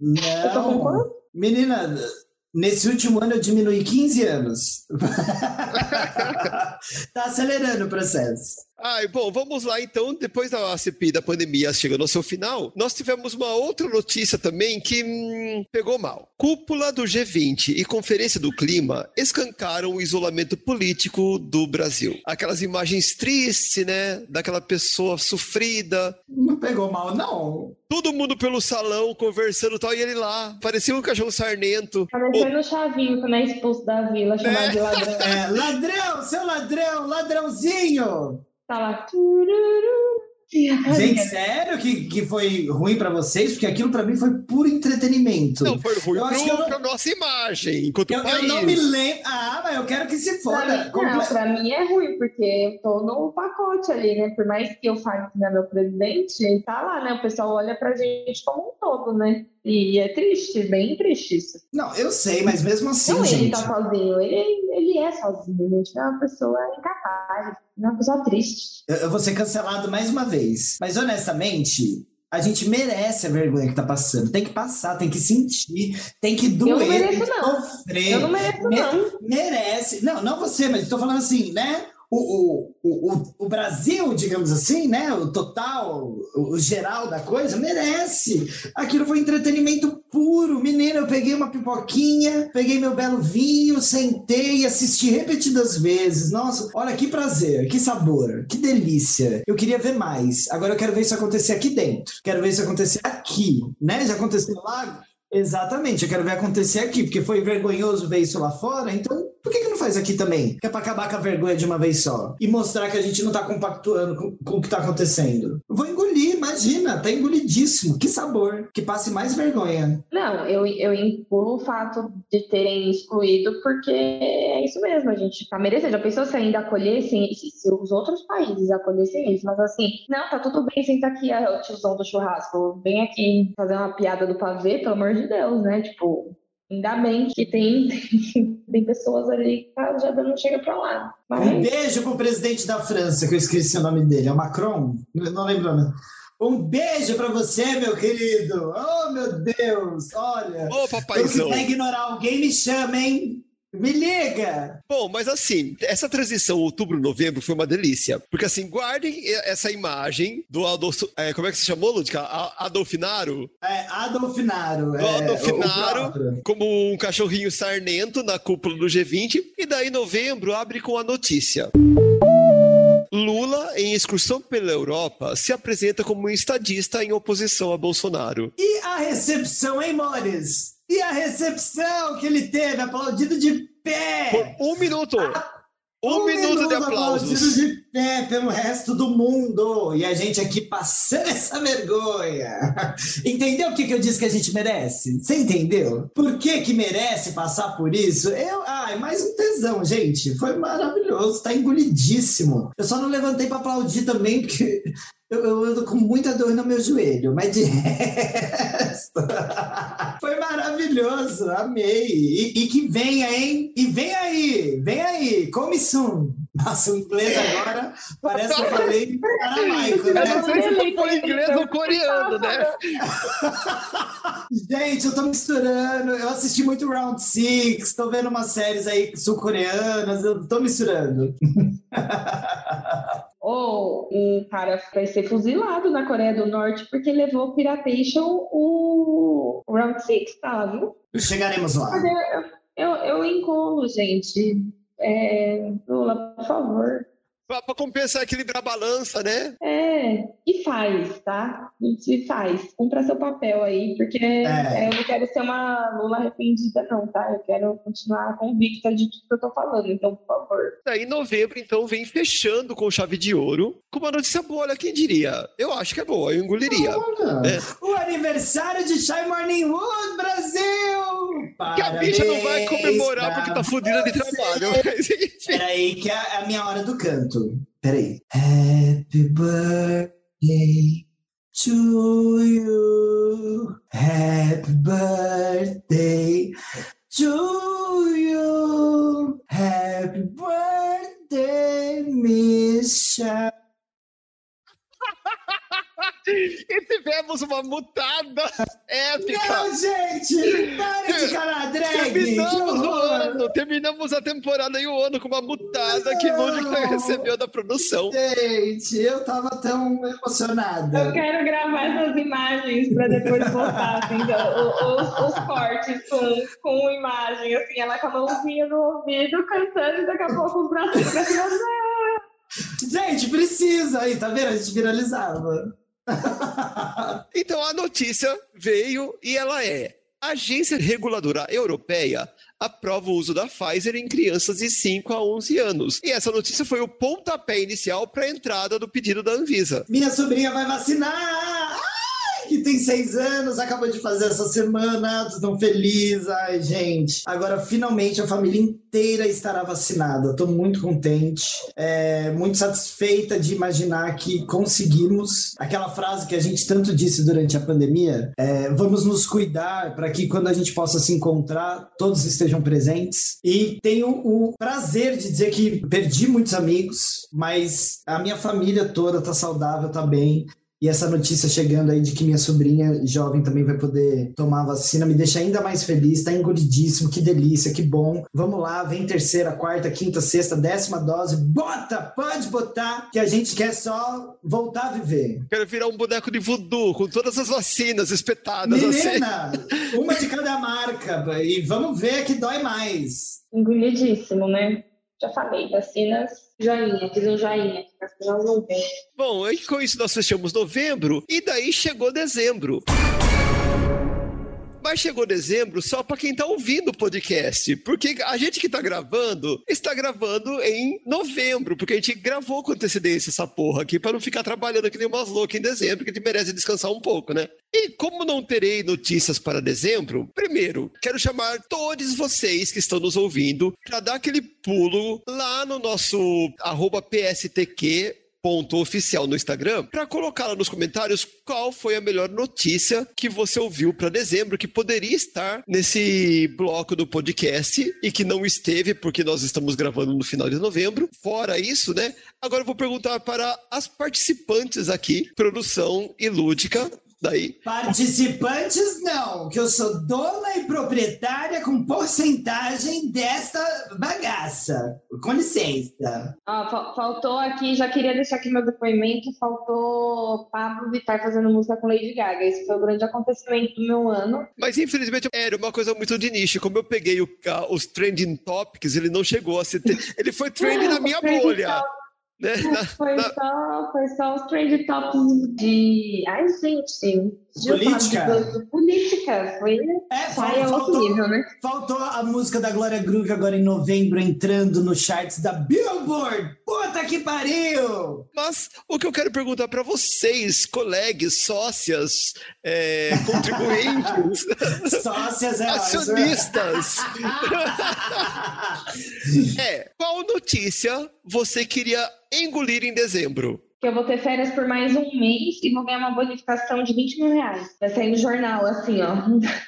Não. Eu tô com quanto? Menina, Nesse último ano eu diminui 15 anos. tá acelerando o processo. Ai, bom, vamos lá então. Depois da CPI da pandemia chegando ao seu final, nós tivemos uma outra notícia também que hum, pegou mal. Cúpula do G20 e Conferência do Clima escancaram o isolamento político do Brasil. Aquelas imagens tristes, né? Daquela pessoa sofrida. Não pegou mal, não. Todo mundo pelo salão conversando e tal, e ele lá, parecia um cachorro sarnento. Parecendo o Chavinho quando é expulso da vila, chamado É. de ladrão. É, ladrão, seu ladrão, ladrãozinho! Tá lá. Gente, sério que, que foi ruim pra vocês? Porque aquilo pra mim foi puro entretenimento. Não, foi ruim Eu não- pra nossa imagem, enquanto Eu, país. eu não me lembro. Ah, mas eu quero que se Pra foda. mim, não, pra mim é ruim, porque eu tô no pacote ali, né? Por mais que eu fale que não é meu presidente, ele tá lá, né? O pessoal olha pra gente como um todo, né? E é triste, bem triste isso. Não, eu sei, mas mesmo assim, não ele gente. tá sozinho, ele, ele é sozinho, gente. É uma pessoa incapaz, uma pessoa triste. Eu, eu vou ser cancelado mais uma vez. Mas honestamente, a gente merece a vergonha que tá passando. Tem que passar, tem que sentir, tem que doer, Eu não mereço, tem que não. sofrer. Eu não mereço, Me- não. merece. Não, não você, mas estou falando assim, né? O, o, o, o- Brasil, digamos assim, né? O total, o, geral da coisa, merece. Aquilo foi entretenimento puro. Menina, eu peguei uma pipoquinha, peguei meu belo vinho, sentei e assisti repetidas vezes. Nossa, olha que prazer, que sabor, que delícia. Eu queria ver mais. Agora eu quero ver isso acontecer aqui dentro. Quero ver isso acontecer aqui, né? Já aconteceu lá? Exatamente, eu quero ver acontecer aqui, porque foi vergonhoso ver isso lá fora, então por que, que não faz aqui também? Que é pra acabar com a vergonha de uma vez só. E mostrar que a gente não tá compactuando com, com o que tá acontecendo. Vou engolir, imagina, tá engolidíssimo. Que sabor. Que passe mais vergonha. Não, eu, eu incluo o fato de terem excluído, porque é isso mesmo, a gente tá merecendo. Já pensou se ainda acolhessem, se, os outros países acolhessem isso? Mas assim, não, tá tudo bem, senta aqui, é o tiozão do churrasco, vem aqui fazer uma piada do pavê, pelo amor de Deus, né? Tipo, ainda bem que tem, tem pessoas ali que tá, já não chega pra lá. Um Mas beijo pro presidente da França, que eu esqueci o nome dele. É o Macron? Não lembro o nome. Um beijo pra você, meu querido. Oh, meu Deus. Olha. Ô, Eu papaizão. quiser ignorar alguém, me chama, hein? Me liga! Bom, mas assim, essa transição outubro-novembro foi uma delícia. Porque assim, guardem essa imagem do Adolfo. é, como é que se chamou, Lúdica? A- Adolfinaro? É, Adolfinaro. Do é, Adolfinaro, como um cachorrinho sarnento na cúpula do G20. E daí, novembro, abre com a notícia. Lula, em excursão pela Europa, se apresenta como um estadista em oposição a Bolsonaro. E a recepção, hein, Mores? E a recepção que ele teve, aplaudido de pé! Por um minuto! Um, minuto, de aplaudido aplausos. de pé pelo resto do mundo. E a gente aqui passando essa vergonha. Entendeu o que, que eu disse que a gente merece? Você entendeu? Por que que merece passar por isso? Eu, ai, mais um tesão, gente. Foi maravilhoso, tá engolidíssimo. Eu só não levantei para aplaudir também, porque eu, eu ando com muita dor no meu joelho, mas de resto. Foi maravilhoso, amei. E, e que venha, hein? E vem aí, vem aí, come soon. Nossa, o inglês agora parece que eu falei aramaico, Eu né? não sei se foi inglês ou coreano, né? Gente, eu tô misturando. Eu assisti muito Round Six, tô vendo umas séries aí sul-coreanas, eu tô misturando. Ou um cara vai ser fuzilado na Coreia do Norte porque levou o Piratation o Round 6, tá, viu? Chegaremos lá. Mas eu, eu, eu gente. É, Lula, por favor. Pra, pra compensar, equilibrar a balança, né? É, e faz, tá? E faz. Cumpra seu papel aí, porque é, eu não quero ser uma Lula arrependida, não, tá? Eu quero continuar convicta de tudo que eu tô falando, então, por favor. Daí, em novembro, então, vem fechando com chave de ouro. Com uma notícia boa, olha, quem diria? Eu acho que é boa, eu engoliria. É. O aniversário de Shy Morning Wood, Brasil! Que a bicha não vai comemorar Parabéns porque tá fodida de trabalho. Mas, enfim. Peraí, que é a minha hora do canto. Peraí. Happy birthday to you. Happy birthday to you. Happy birthday, Miss. E tivemos uma mutada épica. Não, gente! Para de drag! Terminamos o ano, terminamos a temporada e o ano com uma mutada que Lúdica recebeu da produção. Gente, eu tava tão emocionada. Eu quero gravar essas imagens para depois postar, assim, os, os, cortes com, com imagem, assim, ela com a mãozinha no ouvido, cantando e daqui a pouco os braços pra cima. Gente, precisa aí, tá vendo? A gente viralizava. então a notícia veio e ela é: a Agência Reguladora Europeia aprova o uso da Pfizer em crianças de 5 a 11 anos. E essa notícia foi o pontapé inicial para a entrada do pedido da Anvisa. Minha sobrinha vai vacinar! Que tem seis anos, acabou de fazer essa semana, tão feliz, ai gente. Agora, finalmente, a família inteira estará vacinada. Tô muito contente, é, muito satisfeita de imaginar que conseguimos aquela frase que a gente tanto disse durante a pandemia: é, vamos nos cuidar para que quando a gente possa se encontrar, todos estejam presentes. E tenho o prazer de dizer que perdi muitos amigos, mas a minha família toda tá saudável, tá bem. E essa notícia chegando aí de que minha sobrinha jovem também vai poder tomar a vacina me deixa ainda mais feliz, tá engolidíssimo, que delícia, que bom. Vamos lá, vem terceira, quarta, quinta, sexta, décima dose, bota, pode botar, que a gente quer só voltar a viver. Quero virar um boneco de voodoo com todas as vacinas espetadas Menina, assim. uma de cada marca, e vamos ver que dói mais. Engolidíssimo, né? Já falei, vacinas Joinha, fiz um joinha, as não veem. Bom, com isso nós fechamos novembro e daí chegou dezembro. Mas chegou dezembro só para quem está ouvindo o podcast, porque a gente que está gravando está gravando em novembro, porque a gente gravou com antecedência essa porra aqui para não ficar trabalhando aqui nem umas loucas em dezembro, que a gente merece descansar um pouco, né? E como não terei notícias para dezembro, primeiro, quero chamar todos vocês que estão nos ouvindo para dar aquele pulo lá no nosso PSTQ ponto oficial no Instagram para colocar lá nos comentários qual foi a melhor notícia que você ouviu para dezembro que poderia estar nesse bloco do podcast e que não esteve porque nós estamos gravando no final de novembro. Fora isso, né? Agora eu vou perguntar para as participantes aqui, produção e lúdica, daí. Participantes não, que eu sou dona e proprietária com porcentagem desta bagaça. Com licença. Ah, faltou aqui, já queria deixar aqui meu depoimento, faltou Pablo Vittar fazendo música com Lady Gaga. Esse foi o grande acontecimento do meu ano. Mas infelizmente era uma coisa muito de nicho. Como eu peguei o, os trending topics, ele não chegou a ser. Ele foi trending na minha bolha. Né? Foi. Só, foi só os trend tops de. Ai, gente. Política? política. Foi. É, faltou, nível, né? faltou a música da Glória Groove agora em novembro entrando no charts da Billboard. Puta que pariu! Mas o que eu quero perguntar para vocês, colegas, sócias, é, contribuintes, sócias, é acionistas. é, qual notícia você queria engolir em dezembro? Que eu vou ter férias por mais um mês e vou ganhar uma bonificação de 20 mil reais. Vai sair no jornal, assim, ó.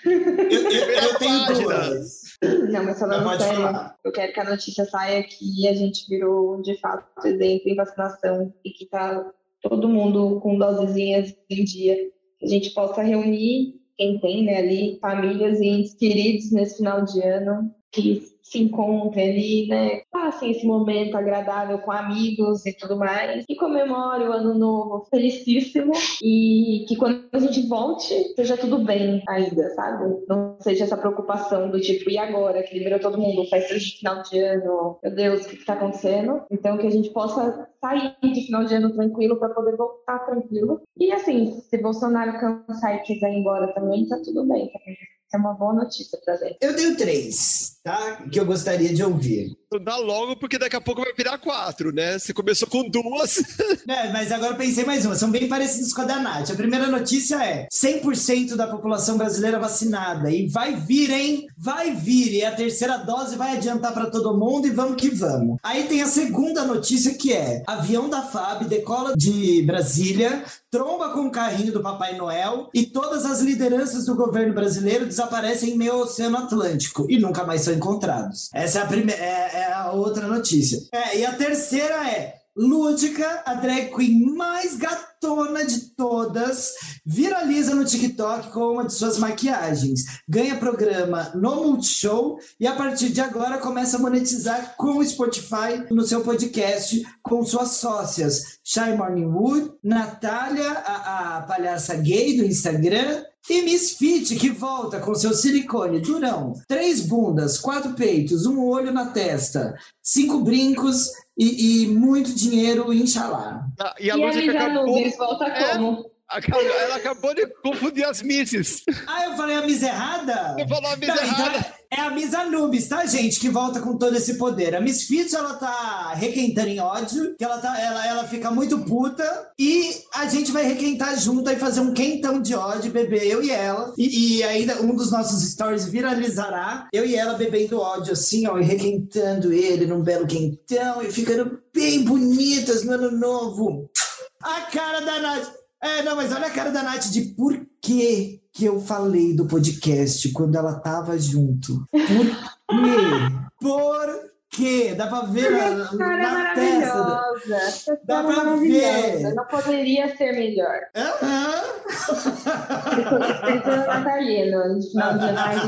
Eu, eu, eu tenho duas. Não, mas falando sério, eu quero que a notícia saia que a gente virou, de fato, exemplo em vacinação e que tá todo mundo com dosezinhas em dia. Que a gente possa reunir quem tem, né, ali, famílias e queridos nesse final de ano, que se encontrem ali, né? Passem esse momento agradável com amigos e tudo mais. E comemore o ano novo felicíssimo. E que quando a gente volte, seja tudo bem ainda, sabe? Não seja essa preocupação do tipo, e agora? Que liberou todo mundo, festa de final de ano. Meu Deus, o que está acontecendo? Então, que a gente possa sair de final de ano tranquilo para poder voltar tranquilo. E assim, se Bolsonaro cansar e quiser ir embora também, tá tudo bem também é uma boa notícia para gente. Eu tenho três, tá? Que eu gostaria de ouvir. Dá logo, porque daqui a pouco vai virar quatro, né? Você começou com duas. É, mas agora eu pensei mais uma. São bem parecidos com a da Nath. A primeira notícia é 100% da população brasileira vacinada. E vai vir, hein? Vai vir. E a terceira dose vai adiantar para todo mundo e vamos que vamos. Aí tem a segunda notícia que é avião da FAB decola de Brasília, tromba com o carrinho do Papai Noel e todas as lideranças do governo brasileiro desaparecem em meio Oceano Atlântico e nunca mais são encontrados. Essa é a, primeira, é, é a outra notícia. É, e a terceira é Lúdica, a drag queen mais gatona de todas viraliza no TikTok com uma de suas maquiagens, ganha programa no Multishow e a partir de agora começa a monetizar com o Spotify no seu podcast com suas sócias, Shy Morningwood, Natália, a, a palhaça gay do Instagram, e Miss Fit, que volta com seu silicone durão, três bundas, quatro peitos, um olho na testa, cinco brincos e, e muito dinheiro, inshallah. Ah, e a E a música Lisa acabou. Volta É. como? Ela acabou de confundir as misses. Ah, eu falei a Miss errada? Você falou a miss Tá, então errada. é a Miss Anubis, tá, gente? Que volta com todo esse poder. A Miss Fitz, ela tá requentando em ódio, que ela, tá, ela, ela fica muito puta, e a gente vai requentar junto e fazer um quentão de ódio, beber eu e ela. E, e ainda um dos nossos stories viralizará, eu e ela bebendo ódio assim, ó, e requentando ele num belo quentão, e ficando bem bonitas no ano novo. A cara da Nath. É, não, mas olha a cara da Nath de por que que eu falei do podcast quando ela tava junto. Por quê? Por quê? Dá pra ver na, Cara na testa. Dá história pra ver. Não poderia ser melhor. Aham. Espírito Natalino.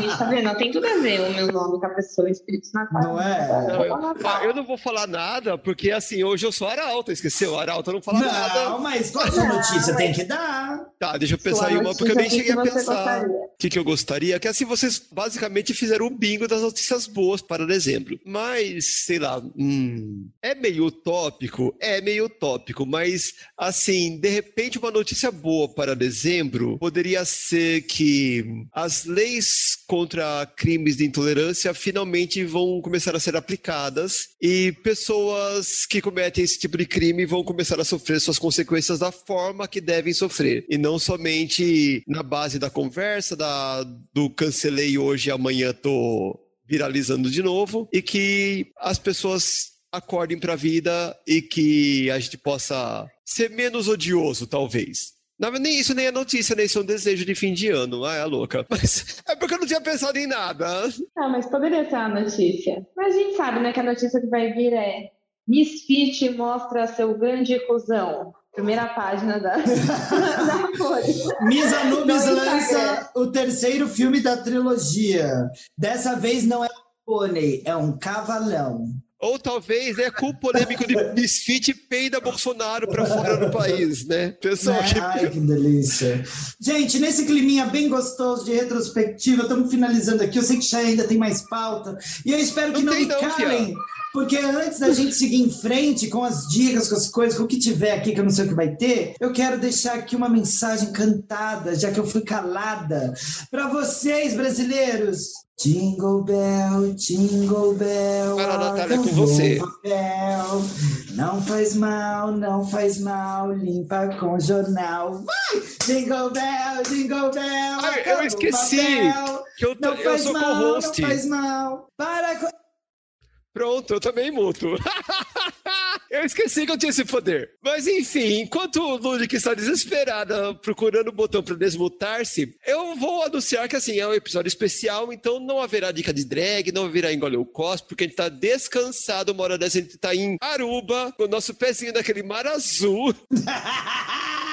gente, tá vendo? Tem tudo a ver o meu nome com a pessoa, Espírito Natalino. Não é? Não, eu, Natal. eu não vou falar nada, porque assim, hoje eu sou arauta, esqueceu? Arauta não fala Não, nada. mas toda notícia tem que dar. Tá, deixa eu pensar em uma, porque eu nem cheguei a pensar. O que, que eu gostaria? Que assim, vocês basicamente fizeram o bingo das notícias boas para dezembro. Mas, sei lá, hum, é meio utópico? É meio utópico, mas assim, de repente uma notícia boa para dezembro poderia ser que as leis contra crimes de intolerância finalmente vão começar a ser aplicadas e pessoas que cometem esse tipo de crime vão começar a sofrer suas consequências da forma que devem sofrer e não somente na base da conversa, da, do cancelei hoje amanhã tô viralizando de novo e que as pessoas acordem para a vida e que a gente possa ser menos odioso, talvez. Não, nem isso nem é notícia, nem isso é um desejo de fim de ano. Ah, é louca. Mas é porque eu não tinha pensado em nada. Não, mas poderia ser uma notícia. Mas a gente sabe, né, que a notícia que vai vir é Misfit mostra seu grande cuzão. Primeira página da, da Folha. Miss Anubis No lança o terceiro filme da trilogia. Dessa vez não é um pônei, é um cavalão. Ou talvez é com o polêmico de Misfit peida Bolsonaro para fora do país, né? Pessoal Né? que. Ai, que delícia. Gente, nesse climinha bem gostoso de retrospectiva, estamos finalizando aqui. Eu sei que já ainda tem mais pauta. E eu espero que Não não, me não, calem. Porque antes da gente seguir em frente com as dicas, com as coisas, com o que tiver aqui, que eu não sei o que vai ter, eu quero deixar aqui uma mensagem cantada, já que eu fui calada, para vocês, brasileiros. Jingle bell, jingle bell. Lá, Natália, é com você. papel. Não faz mal, não faz mal, limpa com jornal. Vai! Jingle bell, jingle bell. Ai, eu esqueci. que eu, tô- Não eu faz sou mal, co-host. não faz mal. Para com... Pronto, eu também muto. eu esqueci que eu tinha esse poder. Mas enfim, enquanto o Ludic está desesperada procurando o botão para desmutar-se, eu vou anunciar que assim, é um episódio especial, então não haverá dica de drag, não haverá engole o cos, porque a gente tá descansado, uma hora dessa a gente tá em Aruba, com o nosso pezinho naquele mar azul.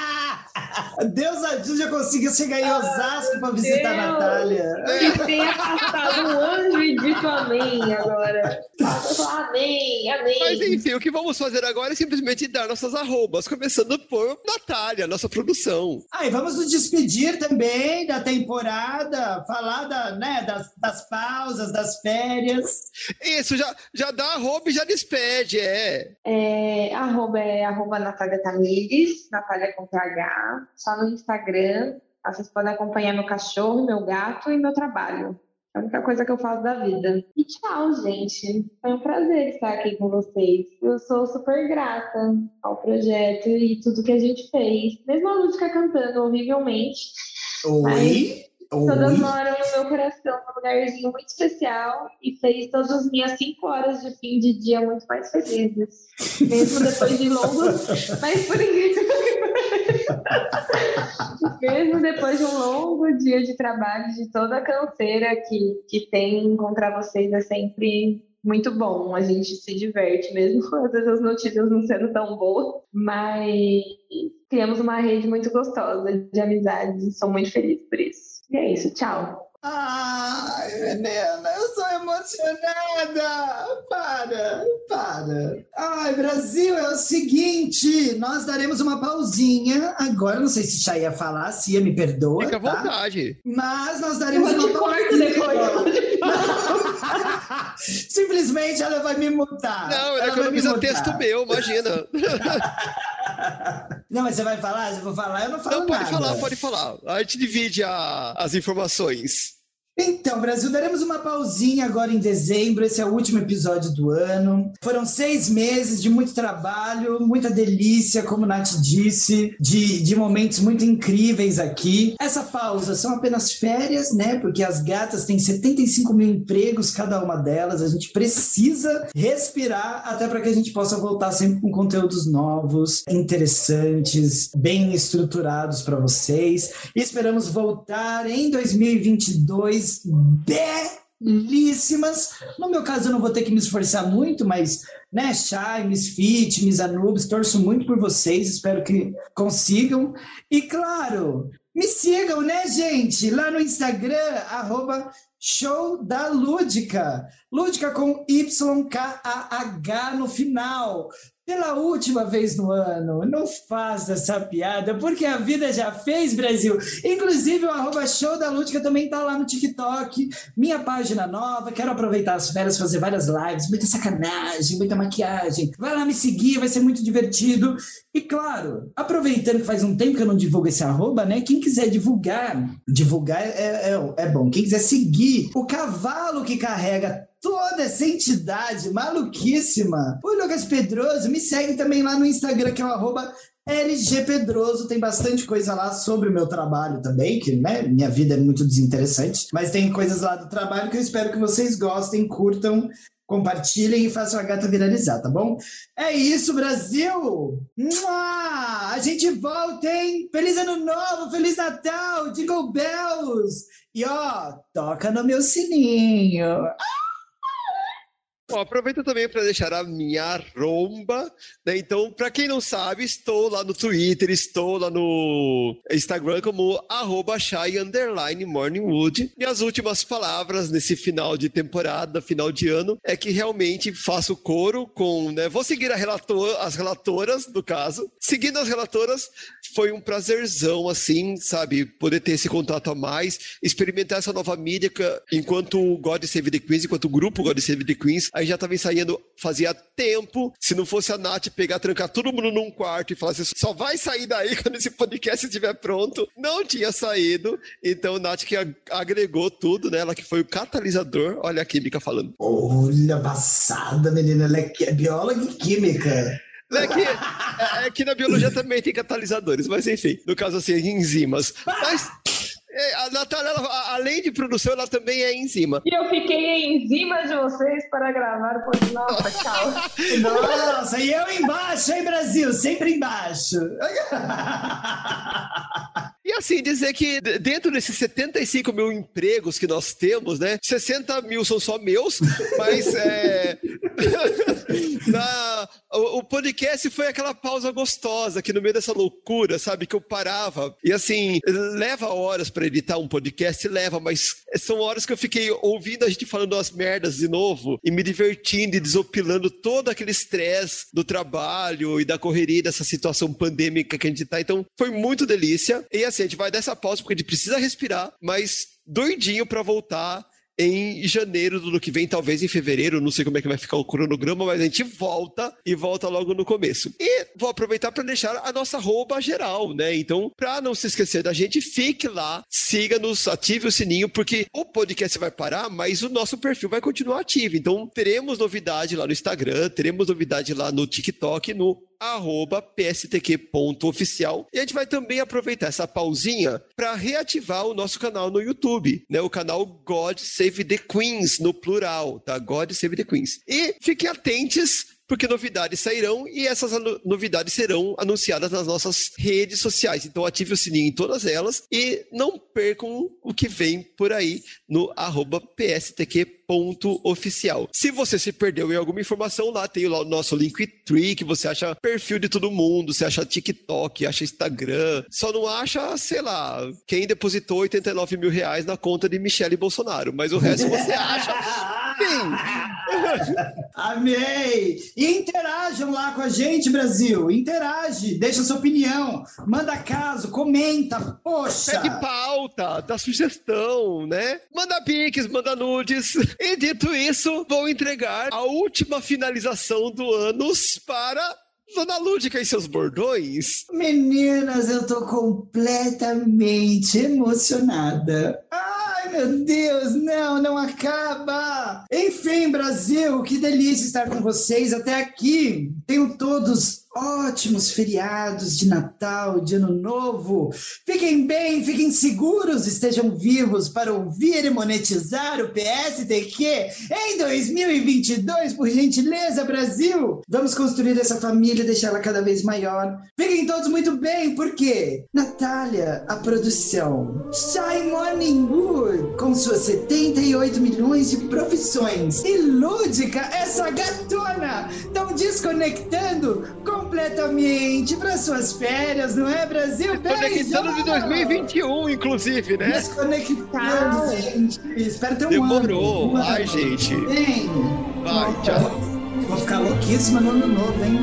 Deus ajude, eu consegui chegar em Osasco para visitar a Deus. Natália. Que tenha passado um anjo e dito amém agora. Amém, amém. Mas enfim, o que vamos fazer agora é simplesmente dar nossas arrobas, começando por Natália, nossa produção. Ah, e vamos nos despedir também da temporada, falar da, né, das, das pausas, das férias. Isso, já, já dá arroba e já despede, é. É, arroba é arroba Natália Tamires, Natália com Só no Instagram. Vocês podem acompanhar meu cachorro, meu gato e meu trabalho. É a única coisa que eu faço da vida. E tchau, gente. Foi um prazer estar aqui com vocês. Eu sou super grata ao projeto e tudo que a gente fez. Mesmo a Lúdica cantando horrivelmente, Oi? todas Oi? moram no meu coração, num lugarzinho muito especial e fez todas as minhas cinco horas de fim de dia muito mais felizes. Mesmo depois de longos, mas por incrível que pareça, mesmo depois de um longo dia de trabalho, de toda a canseira que, que tem encontrar vocês é sempre muito bom. A gente se diverte mesmo, às vezes as notícias não sendo tão boas, mas criamos uma rede muito gostosa de amizades e sou muito feliz por isso. E é isso, tchau. Ai, menina, eu sou emocionada! Para, para. Ai, Brasil, é o seguinte: nós daremos uma pausinha. Agora, não sei se já ia falar, se ia me perdoa. Fica à tá? vontade. Mas nós daremos Eu uma pausinha. depois. Simplesmente ela vai me mutar. Não, ela ela economiza texto meu, imagina. Não, mas você vai falar? Se eu vou falar, eu não falo Não, pode nada. falar, pode falar. A gente divide a- as informações. Então, Brasil, daremos uma pausinha agora em dezembro. Esse é o último episódio do ano. Foram seis meses de muito trabalho, muita delícia, como Nath disse, de, de momentos muito incríveis aqui. Essa pausa são apenas férias, né? Porque as gatas têm 75 mil empregos, cada uma delas. A gente precisa respirar até para que a gente possa voltar sempre com conteúdos novos, interessantes, bem estruturados para vocês. E esperamos voltar em 2022 belíssimas. No meu caso, eu não vou ter que me esforçar muito, mas, né, Shai, Misfit, Miss Anubis, torço muito por vocês, espero que consigam. E, claro, me sigam, né, gente? Lá no Instagram, arroba Show da Lúdica. Lúdica com Y-K-A-H no final. Pela última vez no ano, não faça essa piada, porque a vida já fez, Brasil. Inclusive, o arroba show da Lúdica também tá lá no TikTok. Minha página nova, quero aproveitar as férias, fazer várias lives, muita sacanagem, muita maquiagem. Vai lá me seguir, vai ser muito divertido. E claro, aproveitando que faz um tempo que eu não divulgo esse arroba, né? Quem quiser divulgar, divulgar é, é, é bom. Quem quiser seguir o cavalo que carrega toda essa entidade maluquíssima, o Lucas Pedroso, me segue também lá no Instagram, que é o arroba LG Pedroso, tem bastante coisa lá sobre o meu trabalho também, que né, minha vida é muito desinteressante, mas tem coisas lá do trabalho que eu espero que vocês gostem, curtam, compartilhem e façam a gata viralizar, tá bom? É isso, Brasil! Mua! A gente volta, hein? Feliz Ano Novo, Feliz Natal, Jingle Bells! E ó, toca no meu sininho. Bom, aproveito também para deixar a minha arromba, né? Então, para quem não sabe, estou lá no Twitter, estou lá no Instagram como arroba Shai underline Morningwood. Minhas últimas palavras nesse final de temporada, final de ano, é que realmente faço coro com, né? Vou seguir relator, as relatoras, no caso. Seguindo as relatoras, foi um prazerzão, assim, sabe? Poder ter esse contato a mais, experimentar essa nova mídia, enquanto God Save the Queens, enquanto o grupo God Save the Queens, aí já tava ensaiando fazia tempo. Se não fosse a Nath pegar, trancar todo mundo num quarto e falar assim, só vai sair daí quando esse podcast estiver pronto. Não tinha saído. Então, Nath que ag- agregou tudo, né? Ela que foi o catalisador. Olha a química falando. Olha, passada, menina. Ela é é bióloga e química. É que, é, é que na biologia também tem catalisadores, mas enfim, no caso assim, enzimas. Mas a Natália, ela, além de produção, ela também é enzima. E eu fiquei em cima de vocês para gravar o podcast. Nossa, tchau. Nossa, e eu embaixo, hein, Brasil? Sempre embaixo. E assim, dizer que dentro desses 75 mil empregos que nós temos, né? 60 mil são só meus, mas é, na- o, o podcast foi aquela pausa gostosa que no meio dessa loucura, sabe? Que eu parava. E assim, leva horas para editar um podcast, leva, mas são horas que eu fiquei ouvindo a gente falando as merdas de novo e me divertindo e desopilando todo aquele estresse do trabalho e da correria dessa situação pandêmica que a gente tá. Então, foi muito delícia. E assim, a gente vai dessa pausa porque a gente precisa respirar, mas doidinho para voltar em janeiro do ano que vem, talvez em fevereiro, não sei como é que vai ficar o cronograma, mas a gente volta e volta logo no começo. E vou aproveitar para deixar a nossa roupa geral, né? Então, para não se esquecer da gente, fique lá, siga-nos, ative o sininho, porque o podcast vai parar, mas o nosso perfil vai continuar ativo. Então, teremos novidade lá no Instagram, teremos novidade lá no TikTok, no arroba pstq.oficial. E a gente vai também aproveitar essa pausinha para reativar o nosso canal no YouTube, né? O canal God Save the Queens, no plural, tá? God Save the Queens. E fiquem atentos porque novidades sairão e essas novidades serão anunciadas nas nossas redes sociais. Então ative o sininho em todas elas e não percam o que vem por aí no arroba pstq.oficial. Se você se perdeu em alguma informação, lá tem o nosso Linktree, que você acha perfil de todo mundo, você acha TikTok, acha Instagram, só não acha, sei lá, quem depositou 89 mil reais na conta de Michele Bolsonaro, mas o resto você acha. Amei! E interajam lá com a gente, Brasil. Interage, deixa sua opinião, manda caso, comenta, poxa. Pede pauta, dá sugestão, né? Manda piques, manda nudes. E dito isso, vou entregar a última finalização do anos para Dona Lúdica e seus bordões? Meninas, eu tô completamente emocionada. Ai, meu Deus, não, não acaba! Enfim, Brasil, que delícia estar com vocês até aqui. Tenho todos ótimos feriados de Natal, de Ano Novo. Fiquem bem, fiquem seguros, estejam vivos para ouvir e monetizar o PSTQ em 2022, por gentileza, Brasil. Vamos construir essa família e deixá-la cada vez maior. Fiquem todos muito bem, porque Natália, a produção, Shine Morning Wood, com suas 78 milhões de profissões, e Lúdica, essa gatona, estão desconectando com completamente para suas férias, não é, Brasil? Desconectando de 2021, inclusive, né? Desconectando, gente. Espero ter um Demorou. ano. Ai, gente. Vem. Vai, tchau. Vou ficar louquíssima no ano novo, hein?